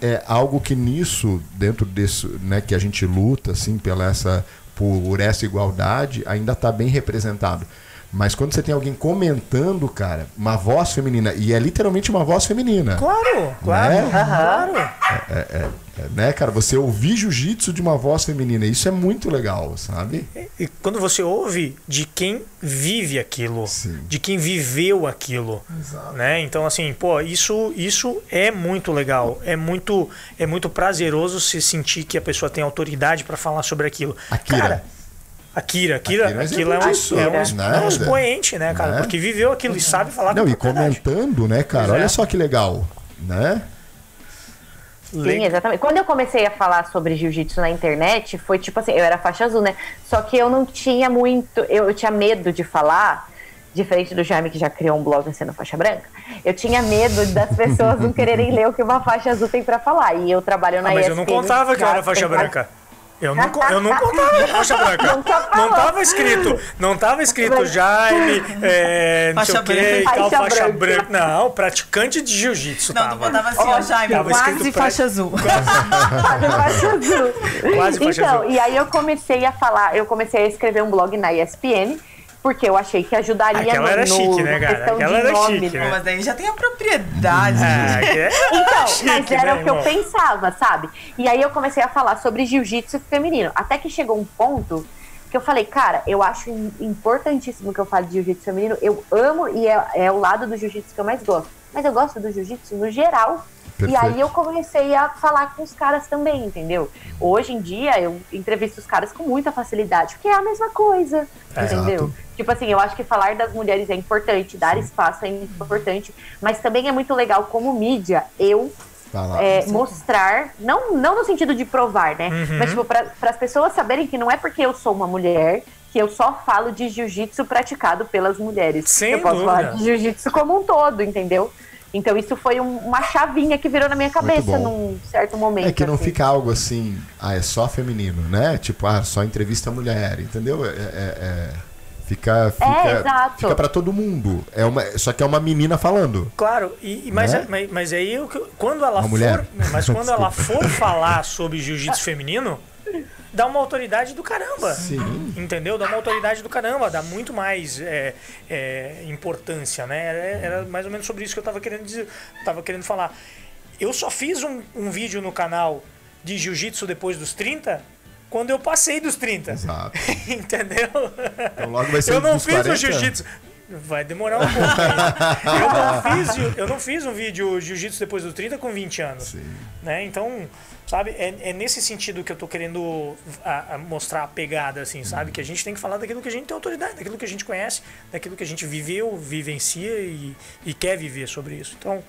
é algo que nisso, dentro desse, né, que a gente luta, assim, pela essa, por essa igualdade, ainda está bem representado. Mas quando você tem alguém comentando, cara, uma voz feminina, e é literalmente uma voz feminina. Claro, claro, Né? claro. É, né, cara? Você ouvir jiu-jitsu de uma voz feminina, isso é muito legal, sabe? E quando você ouve de quem vive aquilo, Sim. de quem viveu aquilo, né? Então assim, pô, isso isso é muito legal, é muito é muito prazeroso se sentir que a pessoa tem autoridade para falar sobre aquilo. Akira. Cara, Akira, Akira, Akira é aquilo é um, disso, é um, né? é um expoente, né, cara? Né? Porque viveu aquilo e sabe falar Não, e comentando, né, cara? Pois é. Olha só que legal, né? Sim, exatamente. Quando eu comecei a falar sobre jiu-jitsu na internet, foi tipo assim, eu era faixa azul, né? Só que eu não tinha muito, eu, eu tinha medo de falar, diferente do Jaime que já criou um blog sendo faixa branca. Eu tinha medo das pessoas não quererem ler o que uma faixa azul tem pra falar. E eu trabalho na Ah, mas eu não ESPN, contava que eu era faixa vários- branca. Eu não, eu não contava faixa branca. Não tava escrito. Não tava escrito Jaime, é, não sei Faixa o que e branca. tal, Faixa faixa branca. branca. Não, praticante de jiu-jitsu Não, tu tava. botava assim, ó, Jaime, Tava quase pra- faixa azul. Quase faixa azul. Quase faixa então, azul. e aí eu comecei a falar, eu comecei a escrever um blog na ESPN, porque eu achei que ajudaria Aquela no, era no- chique, né, na cara? questão Aquela de era nome, chique, né? Mas daí já tem a propriedade. Ah, que é Então, chique, mas era né, o que eu irmão? pensava, sabe? E aí eu comecei a falar sobre jiu-jitsu feminino. Até que chegou um ponto Porque eu falei, cara, eu acho importantíssimo que eu fale de jiu-jitsu feminino. Eu amo e é, é o lado do jiu-jitsu que eu mais gosto. Mas eu gosto do jiu-jitsu no geral. Perfeito. E aí eu comecei a falar com os caras também, entendeu? Hoje em dia eu entrevisto os caras com muita facilidade, porque é a mesma coisa, é, entendeu? Exato. Tipo assim, eu acho que falar das mulheres é importante, dar Sim. espaço é importante, mas também é muito legal como mídia eu é, mostrar, não, não no sentido de provar, né? Uhum. Mas tipo, para as pessoas saberem que não é porque eu sou uma mulher que eu só falo de jiu-jitsu praticado pelas mulheres. Sem eu posso dúvida. falar de jiu-jitsu como um todo, entendeu? Então isso foi um, uma chavinha que virou na minha cabeça num certo momento. É que não assim. fica algo assim, ah, é só feminino, né? Tipo, ah, só entrevista mulher, entendeu? É, é, é Fica, fica, é, fica para todo mundo. É uma, só que é uma menina falando. Claro, e, mas, né? mas, mas aí eu, quando ela uma for, mulher. mas quando ela for falar sobre jiu-jitsu feminino, dá uma autoridade do caramba. Sim. Entendeu? Dá uma autoridade do caramba, dá muito mais é, é, importância, né? Era, era, mais ou menos sobre isso que eu tava querendo dizer, tava querendo falar. Eu só fiz um, um vídeo no canal de jiu-jitsu depois dos 30 quando eu passei dos 30. Exato. Entendeu? Então logo vai ser Eu não fiz 40. o jiu-jitsu. Vai demorar um pouco. eu, não fiz, eu não fiz um vídeo jiu-jitsu depois dos 30 com 20 anos. Sim. Né? Então, sabe, é, é, nesse sentido que eu tô querendo a, a mostrar a pegada, assim, sabe? Que a gente tem que falar daquilo que a gente tem autoridade, daquilo que a gente conhece, daquilo que a gente viveu, vivencia e, e quer viver sobre isso. Então,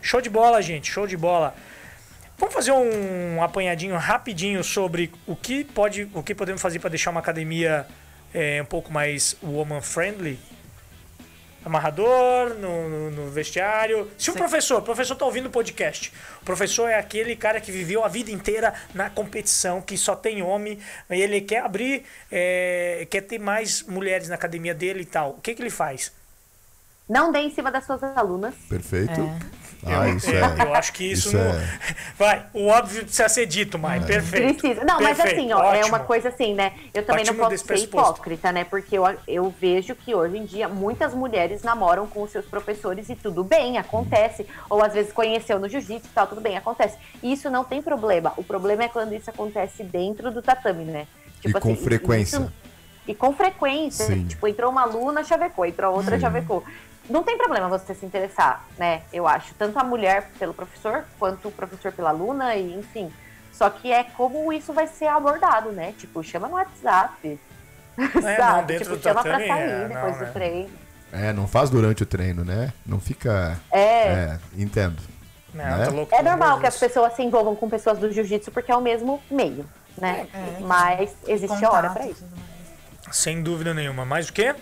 show de bola, gente, show de bola. Vamos fazer um apanhadinho rapidinho sobre o que pode, o que podemos fazer para deixar uma academia é, um pouco mais woman friendly. Amarrador no, no, no vestiário. Se o professor, o professor está ouvindo o podcast, o professor é aquele cara que viveu a vida inteira na competição, que só tem homem, e ele quer abrir, é, quer ter mais mulheres na academia dele e tal. O que, que ele faz? Não dê em cima das suas alunas. Perfeito. É. Ah, eu, isso é, eu acho que isso, isso não. É... Vai, o óbvio precisa ser dito, Mai. É. Perfeito. Precisa. Não, Perfeito. mas assim, ó, Ótimo. é uma coisa assim, né? Eu também Ótimo não posso ser hipócrita, né? Porque eu, eu vejo que hoje em dia muitas mulheres namoram com os seus professores e tudo bem, acontece. Hum. Ou às vezes conheceu no jiu-jitsu e tal, tudo bem, acontece. E isso não tem problema. O problema é quando isso acontece dentro do tatame, né? Tipo e com assim, frequência. Isso, e com frequência. Sim. Tipo, entrou uma aluna, chavecou, entrou outra, Sim. chavecou não tem problema você se interessar, né? Eu acho. Tanto a mulher pelo professor, quanto o professor pela aluna, e enfim. Só que é como isso vai ser abordado, né? Tipo, chama no WhatsApp. É, sabe? tipo, chama pra sair é, depois não, do né? treino. É, não faz durante o treino, né? Não fica. É. é entendo. Não, né? é normal que as pessoas se envolvam com pessoas do jiu-jitsu porque é o mesmo meio, né? É, é Mas existe hora pra isso. Sem dúvida nenhuma. Mais o quê?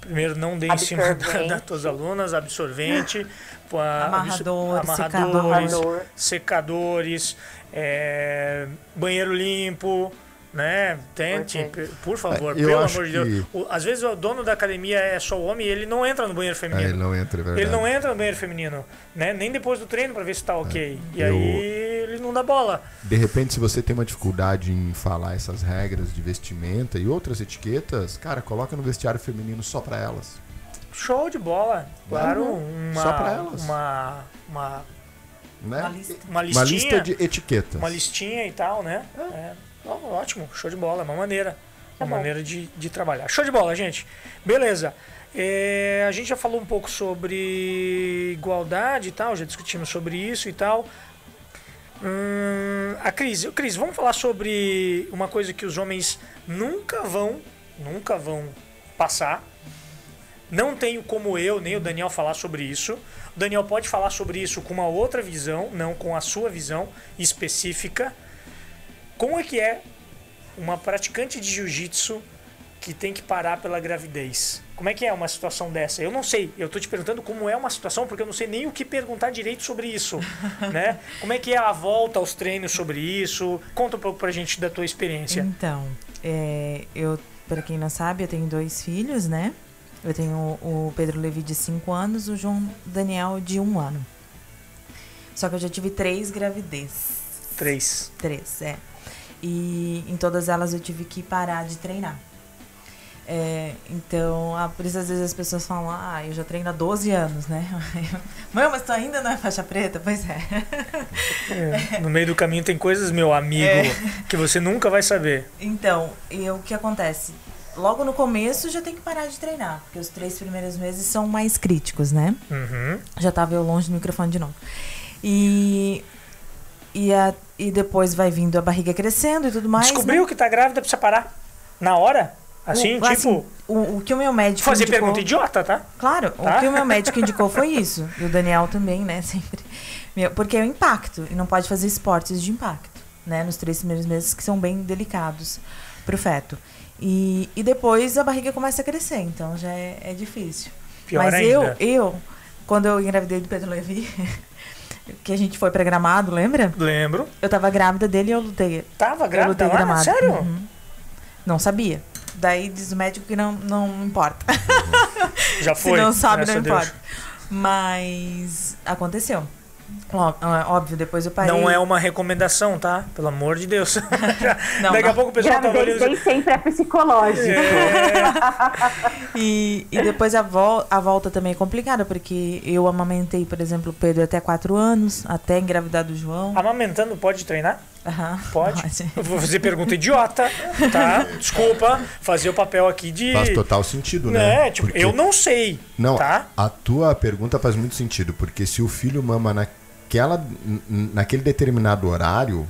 Primeiro, não dê em cima da, das tuas alunas, absorvente, amarrador, amarradores, secador. secadores é, banheiro limpo, né? Tente, por favor, é, pelo amor de Deus. O, às vezes o dono da academia é só homem e ele não entra no banheiro feminino. É, ele não entra, é verdade. Ele não entra no banheiro feminino, né? Nem depois do treino para ver se tá ok. É, e eu... aí ele não dá bola. De repente, se você tem uma dificuldade em falar essas regras de vestimenta e outras etiquetas, cara, coloca no vestiário feminino só para elas. Show de bola. Claro, uma, só para elas. Uma, uma, né? uma, lista. uma, listinha, uma lista de etiquetas. Uma listinha e tal, né? É. é. Oh, ótimo, show de bola, é uma maneira. Tá uma bom. maneira de, de trabalhar. Show de bola, gente. Beleza. É, a gente já falou um pouco sobre igualdade e tal, já discutimos sobre isso e tal. Hum, a Cris, Cris, vamos falar sobre uma coisa que os homens nunca vão, nunca vão passar. Não tenho como eu nem o Daniel falar sobre isso. O Daniel pode falar sobre isso com uma outra visão, não com a sua visão específica. Como é que é uma praticante de jiu-jitsu que tem que parar pela gravidez? Como é que é uma situação dessa? Eu não sei. Eu tô te perguntando como é uma situação porque eu não sei nem o que perguntar direito sobre isso, né? Como é que é a volta aos treinos sobre isso? Conta um pouco pra gente da tua experiência. Então, é, eu, para quem não sabe, eu tenho dois filhos, né? Eu tenho o Pedro Levi de 5 anos, o João Daniel de 1 um ano. Só que eu já tive três gravidez. Três. Três, é. E em todas elas eu tive que parar de treinar. É, então, ah, por isso às vezes as pessoas falam, ah, eu já treino há 12 anos, né? Mãe, mas tu ainda não é faixa preta? Pois é. é no meio do caminho tem coisas, meu amigo, é. que você nunca vai saber. Então, e o que acontece? Logo no começo já tem que parar de treinar, porque os três primeiros meses são mais críticos, né? Uhum. Já tava eu longe do microfone de novo. E e, a, e depois vai vindo a barriga crescendo e tudo mais. Descobriu né? que tá grávida, precisa parar? Na hora? Assim, o, tipo. Assim, o, o, que o meu médico. Fazer indicou, pergunta idiota, tá? Claro, tá? o que o meu médico indicou foi isso. E o Daniel também, né? Sempre. Meu, porque é o impacto. E não pode fazer esportes de impacto, né? Nos três primeiros meses que são bem delicados pro feto. E, e depois a barriga começa a crescer, então já é, é difícil. Pior Mas ainda. eu, eu, quando eu engravidei do Pedro Levi, que a gente foi pra Gramado, lembra? Lembro. Eu tava grávida dele e eu lutei. Tava grávida eu lutei lá? Gramado. Sério? Uhum. Não sabia. Daí diz o médico que não, não importa. Já foi. Se não sabe, não importa. Mas aconteceu. Óbvio, depois eu parei. Não é uma recomendação, tá? Pelo amor de Deus. não, Daqui não. a pouco o pessoal tá olhando. Nem sempre é psicológico. É. e, e depois a, vol a volta também é complicada, porque eu amamentei, por exemplo, o Pedro até 4 anos, até engravidar do João. Amamentando pode treinar? Uhum, pode. pode. Vou fazer pergunta idiota, tá? Desculpa, fazer o papel aqui de. Faz total sentido, né? É, tipo, porque... eu não sei. Não, tá? a tua pergunta faz muito sentido, porque se o filho mama naquela, naquele determinado horário,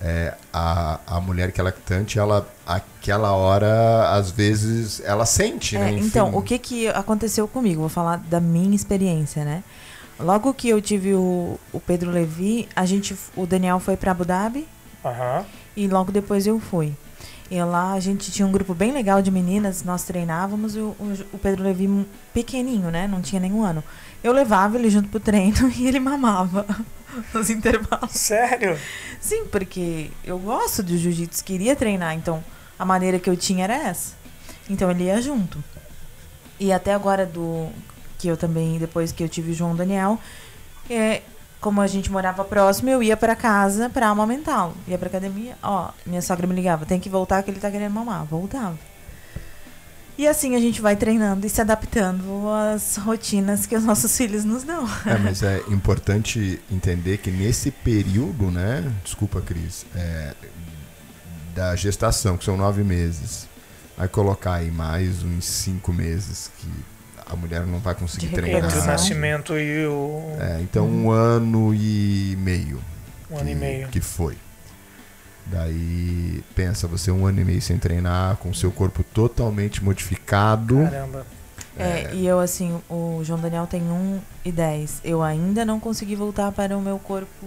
é, a, a mulher que é lactante, ela, aquela hora, às vezes, ela sente, é, né? Enfim. Então, o que, que aconteceu comigo? Vou falar da minha experiência, né? Logo que eu tive o, o Pedro Levi, a gente, o Daniel foi para Abu Dhabi. Uhum. E logo depois eu fui. E lá a gente tinha um grupo bem legal de meninas, nós treinávamos e o, o, Pedro Levi pequenininho, né? Não tinha nenhum ano. Eu levava ele junto pro treino e ele mamava nos intervalos. Sério? Sim, porque eu gosto de jiu-jitsu, queria treinar, então a maneira que eu tinha era essa. Então ele ia junto. E até agora do que eu também, depois que eu tive o João Daniel, é, como a gente morava próximo, eu ia para casa para amamentá-lo. Ia pra academia, ó, minha sogra me ligava, tem que voltar que ele tá querendo mamar. Voltava. E assim a gente vai treinando e se adaptando às rotinas que os nossos filhos nos dão. É, mas é importante entender que nesse período, né? Desculpa, Cris, é, da gestação, que são nove meses, vai colocar aí mais uns cinco meses que a mulher não vai conseguir treinar. Entre o nascimento e o. É, então um ano e meio. Um que, ano e meio. Que foi. Daí, pensa, você um ano e meio sem treinar, com o seu corpo totalmente modificado. Caramba. É, é, e eu assim, o João Daniel tem 1 e 10. Eu ainda não consegui voltar para o meu corpo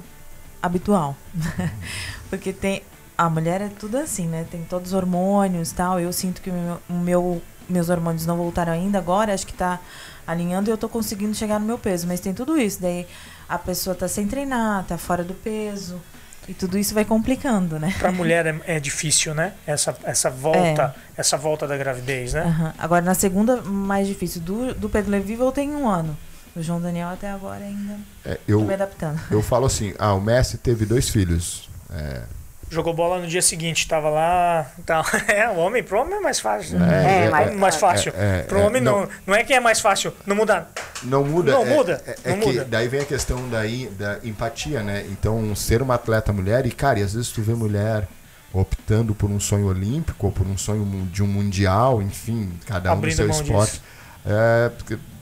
habitual. Porque tem. A mulher é tudo assim, né? Tem todos os hormônios tal. Eu sinto que o meu, meu meus hormônios não voltaram ainda agora, acho que tá alinhando e eu tô conseguindo chegar no meu peso. Mas tem tudo isso. Daí a pessoa tá sem treinar, tá fora do peso. E tudo isso vai complicando, né? Pra mulher é, é difícil, né? Essa, essa volta, é. essa volta da gravidez, né? Uhum. Agora, na segunda, mais difícil. Do, do Pedro Levi, eu tenho um ano. O João Daniel até agora ainda é, eu, tô me adaptando. Eu falo assim, ah, o Messi teve dois filhos. É, jogou bola no dia seguinte, tava lá. Então, é, o homem, pro homem é mais fácil. É, é, mais, mais fácil. É, é, pro homem não, não, não é que é mais fácil, não muda. Não muda. Não muda. É, não que muda. daí vem a questão daí, da empatia, né? Então, ser uma atleta mulher, e cara, e às vezes tu vê mulher optando por um sonho olímpico ou por um sonho de um mundial, enfim, cada um Abrindo no seu esporte, é,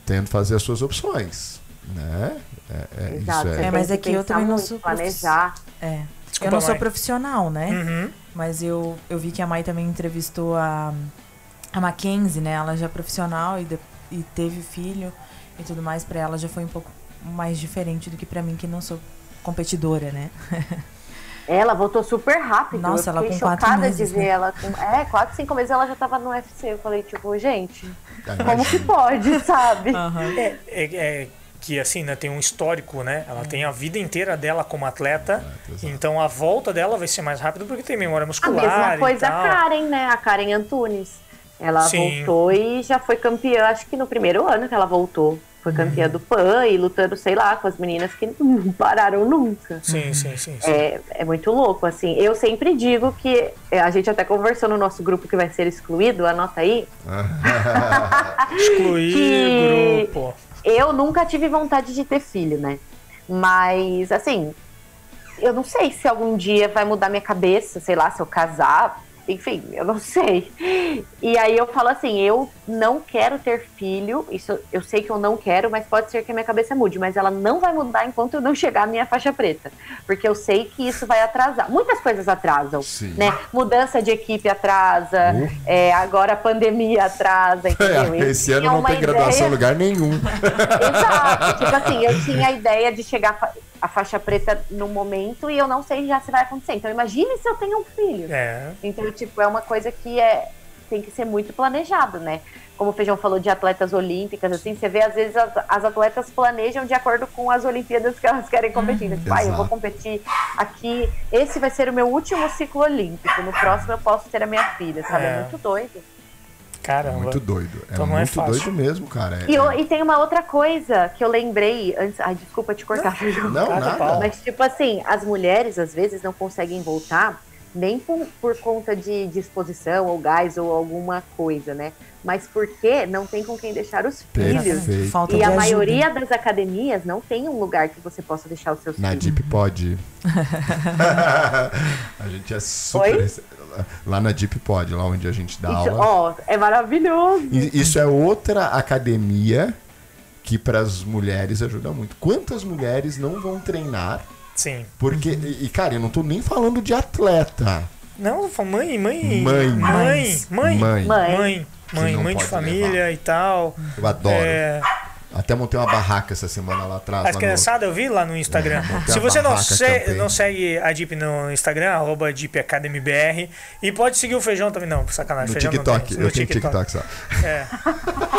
tendo fazer as suas opções, né? É, é, Exato, isso é. é, mas é que eu também não sou planejar. É. Desculpa, eu não sou profissional, né? Uhum. Mas eu, eu vi que a Mai também entrevistou a, a Mackenzie, né? Ela já é profissional e, de, e teve filho e tudo mais. Para ela já foi um pouco mais diferente do que para mim, que não sou competidora, né? Ela voltou super rápido. Nossa, eu ela com quatro meses. de ver né? ela com. É, quatro, cinco meses ela já tava no UFC. Eu falei, tipo, gente, como que pode, sabe? Uhum. É, é, é, que assim, né, tem um histórico, né? Ela é. tem a vida inteira dela como atleta, é, então a volta dela vai ser mais rápida porque tem memória muscular. A mesma coisa a Karen, né? A Karen Antunes. Ela Sim. voltou e já foi campeã, acho que no primeiro ano que ela voltou. foi campeã do PAN e lutando, sei lá, com as meninas que não pararam nunca. Sim, sim, sim. sim. É, é muito louco, assim. Eu sempre digo que é, a gente até conversou no nosso grupo que vai ser excluído, anota aí. Excluir que grupo. Eu nunca tive vontade de ter filho, né? Mas, assim, eu não sei se algum dia vai mudar minha cabeça, sei lá, se eu casar, enfim, eu não sei. E aí eu falo assim, eu não quero ter filho, isso eu sei que eu não quero, mas pode ser que a minha cabeça mude, mas ela não vai mudar enquanto eu não chegar à minha faixa preta, porque eu sei que isso vai atrasar. Muitas coisas atrasam, Sim. né? Mudança de equipe atrasa, Uh. é, agora a pandemia atrasa, entendeu? É, esse ano tinha não tem graduação em ideia- lugar nenhum. Exato. tipo assim, eu tinha a ideia de chegar a faixa preta no momento e eu não sei já se vai acontecer. Então imagine se eu tenho um filho. É. Então, tipo, é uma coisa que é, tem que ser muito planejado, né? Como o Feijão falou de atletas olímpicas, assim, você vê às vezes as, as atletas planejam de acordo com as Olimpíadas que elas querem competir. Então, tipo, ah, eu vou competir aqui, esse vai ser o meu último ciclo olímpico, no próximo eu posso ter a minha filha, sabe? É, É. muito doido. Caramba. Muito doido. É Então não é muito fácil. doido mesmo, cara. É- E, eu- e tem uma outra coisa que eu lembrei antes. Ai, desculpa te cortar, Feijão. Não, Cada nada. Mas, tipo assim, as mulheres às vezes não conseguem voltar nem por, por conta de disposição ou gás ou alguma coisa, né? Mas porque não tem com quem deixar os filhos. Perfeito. Falta E a ajuda. maioria das academias não tem um lugar que você possa deixar os seus Na filhos. Deep Pod. a gente é super. Oi? Lá na Deep Pod, lá onde a gente dá Isso, aula. ó, é maravilhoso. E Isso é outra academia que para as mulheres ajuda muito. Quantas mulheres não vão treinar? Sim. Porque, e, e, cara, eu não tô nem falando de atleta. Não, mãe, mãe. Mãe. Mãe. Mãe. Mãe. Mãe. Mãe. Mãe, de família e tal. Eu adoro. É, Até montei uma barraca essa semana lá atrás. as no- criançadas eu vi lá no Instagram. É, Se você não, se- não segue a Deep no Instagram, arroba Deep Academy BR. E pode seguir o Feijão também. Não, sacanagem. No feijão não TikTok. tem. eu No tenho TikTok só. É.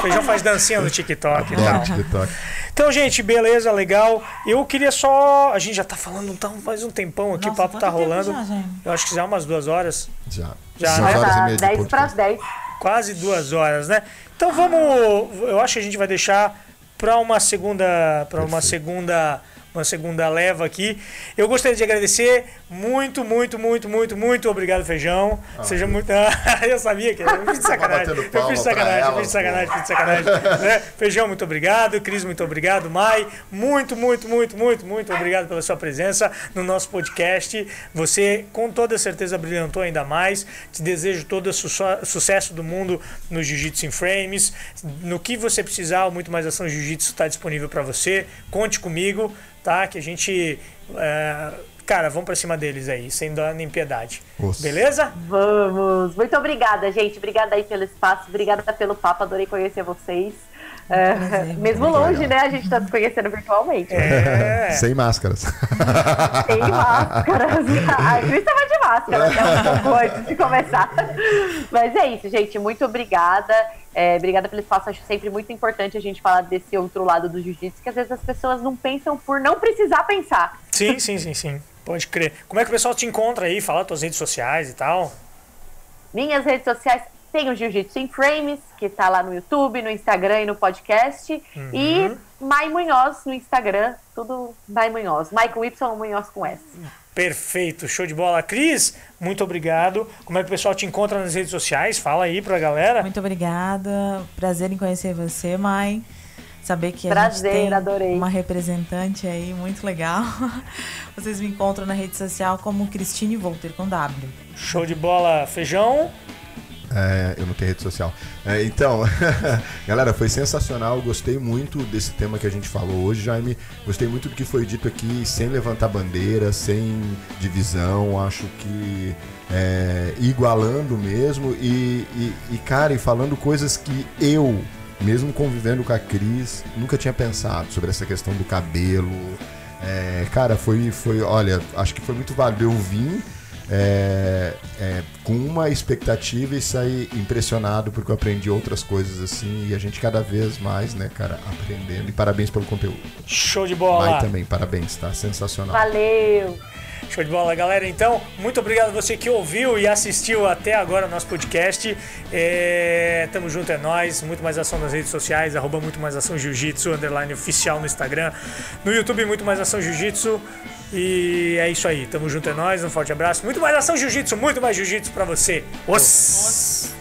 Feijão faz dancinha no TikTok e tal. TikTok. Então, gente, beleza, legal. Eu queria só. A gente já tá falando então, faz um tempão aqui, o Nossa, papo tá rolando. já? Eu acho que já umas duas horas. Já. Já, Duas né? horas e Tá meia de 10 para podcast. 10. Quase duas horas, né? Então vamos. Eu acho que a gente vai deixar para uma segunda. para uma segunda. Uma segunda leva aqui. Eu gostaria de agradecer muito, muito, muito, muito, muito obrigado, Feijão. Seja muito. eu sabia que. Eu fiz de sacanagem. batendo Eu fiz de sacanagem, eu fiz de sacanagem, fiz de sacanagem. né? Feijão, muito obrigado. Cris, muito obrigado. Mai, muito, muito, muito, muito, muito obrigado pela sua presença no nosso podcast. Você, com toda certeza, brilhantou ainda mais. Te desejo todo o su- sucesso do mundo no Jiu-Jitsu em Frames. No que você precisar, Muito Mais Ação Jiu-Jitsu está disponível para você. Conte comigo, tá? Que a gente. é, Cara, vamos pra cima deles aí, sem dó nem piedade. Osso. Beleza? Vamos! Muito obrigada, gente. Obrigada aí pelo espaço, obrigada pelo papo, adorei conhecer vocês. É, prazer, mesmo muito longe, legal. né? A gente tá se conhecendo virtualmente. É. Sem máscaras. Sem máscaras. A Cris tava de máscara até um pouco antes de começar. Mas é isso, gente. Muito obrigada. É, obrigada pelo espaço. Acho sempre muito importante a gente falar desse outro lado do jiu-jitsu, que às vezes as pessoas não pensam por não precisar pensar. Sim, sim, sim, sim. Pode crer. Como é que o pessoal te encontra aí? Fala tuas redes sociais e tal. Minhas redes sociais tem o Jiu-Jitsu em Frames, que tá lá no YouTube, no Instagram e no podcast. E Mai Munhoz no Instagram, tudo Mai Munhoz. Mai com Y, Munhoz com S. Perfeito, show de bola. Cris, muito obrigado. Como é que o pessoal te encontra nas redes sociais? Fala aí pra galera. Muito obrigada. Prazer em conhecer você, Mai. Saber que a Prazer, gente tem adorei. uma representante aí muito legal. Vocês me encontram na rede social como Cristine Volter com W. Show de bola, feijão. É, eu não tenho rede social. É, então, galera, foi sensacional. Gostei muito desse tema que a gente falou hoje, Jaime. Gostei muito do que foi dito aqui, sem levantar bandeira, sem divisão. Acho que é, igualando mesmo. E, e, e, cara, e falando coisas que eu, mesmo convivendo com a Cris, nunca tinha pensado sobre essa questão do cabelo. É, cara, foi, foi, olha, acho que foi muito válido. Eu vim é, é, com uma expectativa e sair impressionado porque eu aprendi outras coisas assim e a gente cada vez mais, né, cara, aprendendo. E parabéns pelo conteúdo. Show de Vai bola. também, parabéns, tá? Sensacional. Valeu! Show de bola, galera. Então, muito obrigado a você que ouviu e assistiu até agora o nosso podcast. É... Tamo junto, é nóis. Muito mais ação nas redes sociais, arroba muito mais ação jiu-jitsu, underline oficial no Instagram. No YouTube, muito mais ação jiu-jitsu. E é isso aí. Tamo junto, é nóis. Um forte abraço. Muito mais ação jiu-jitsu, muito mais jiu-jitsu pra você. Os...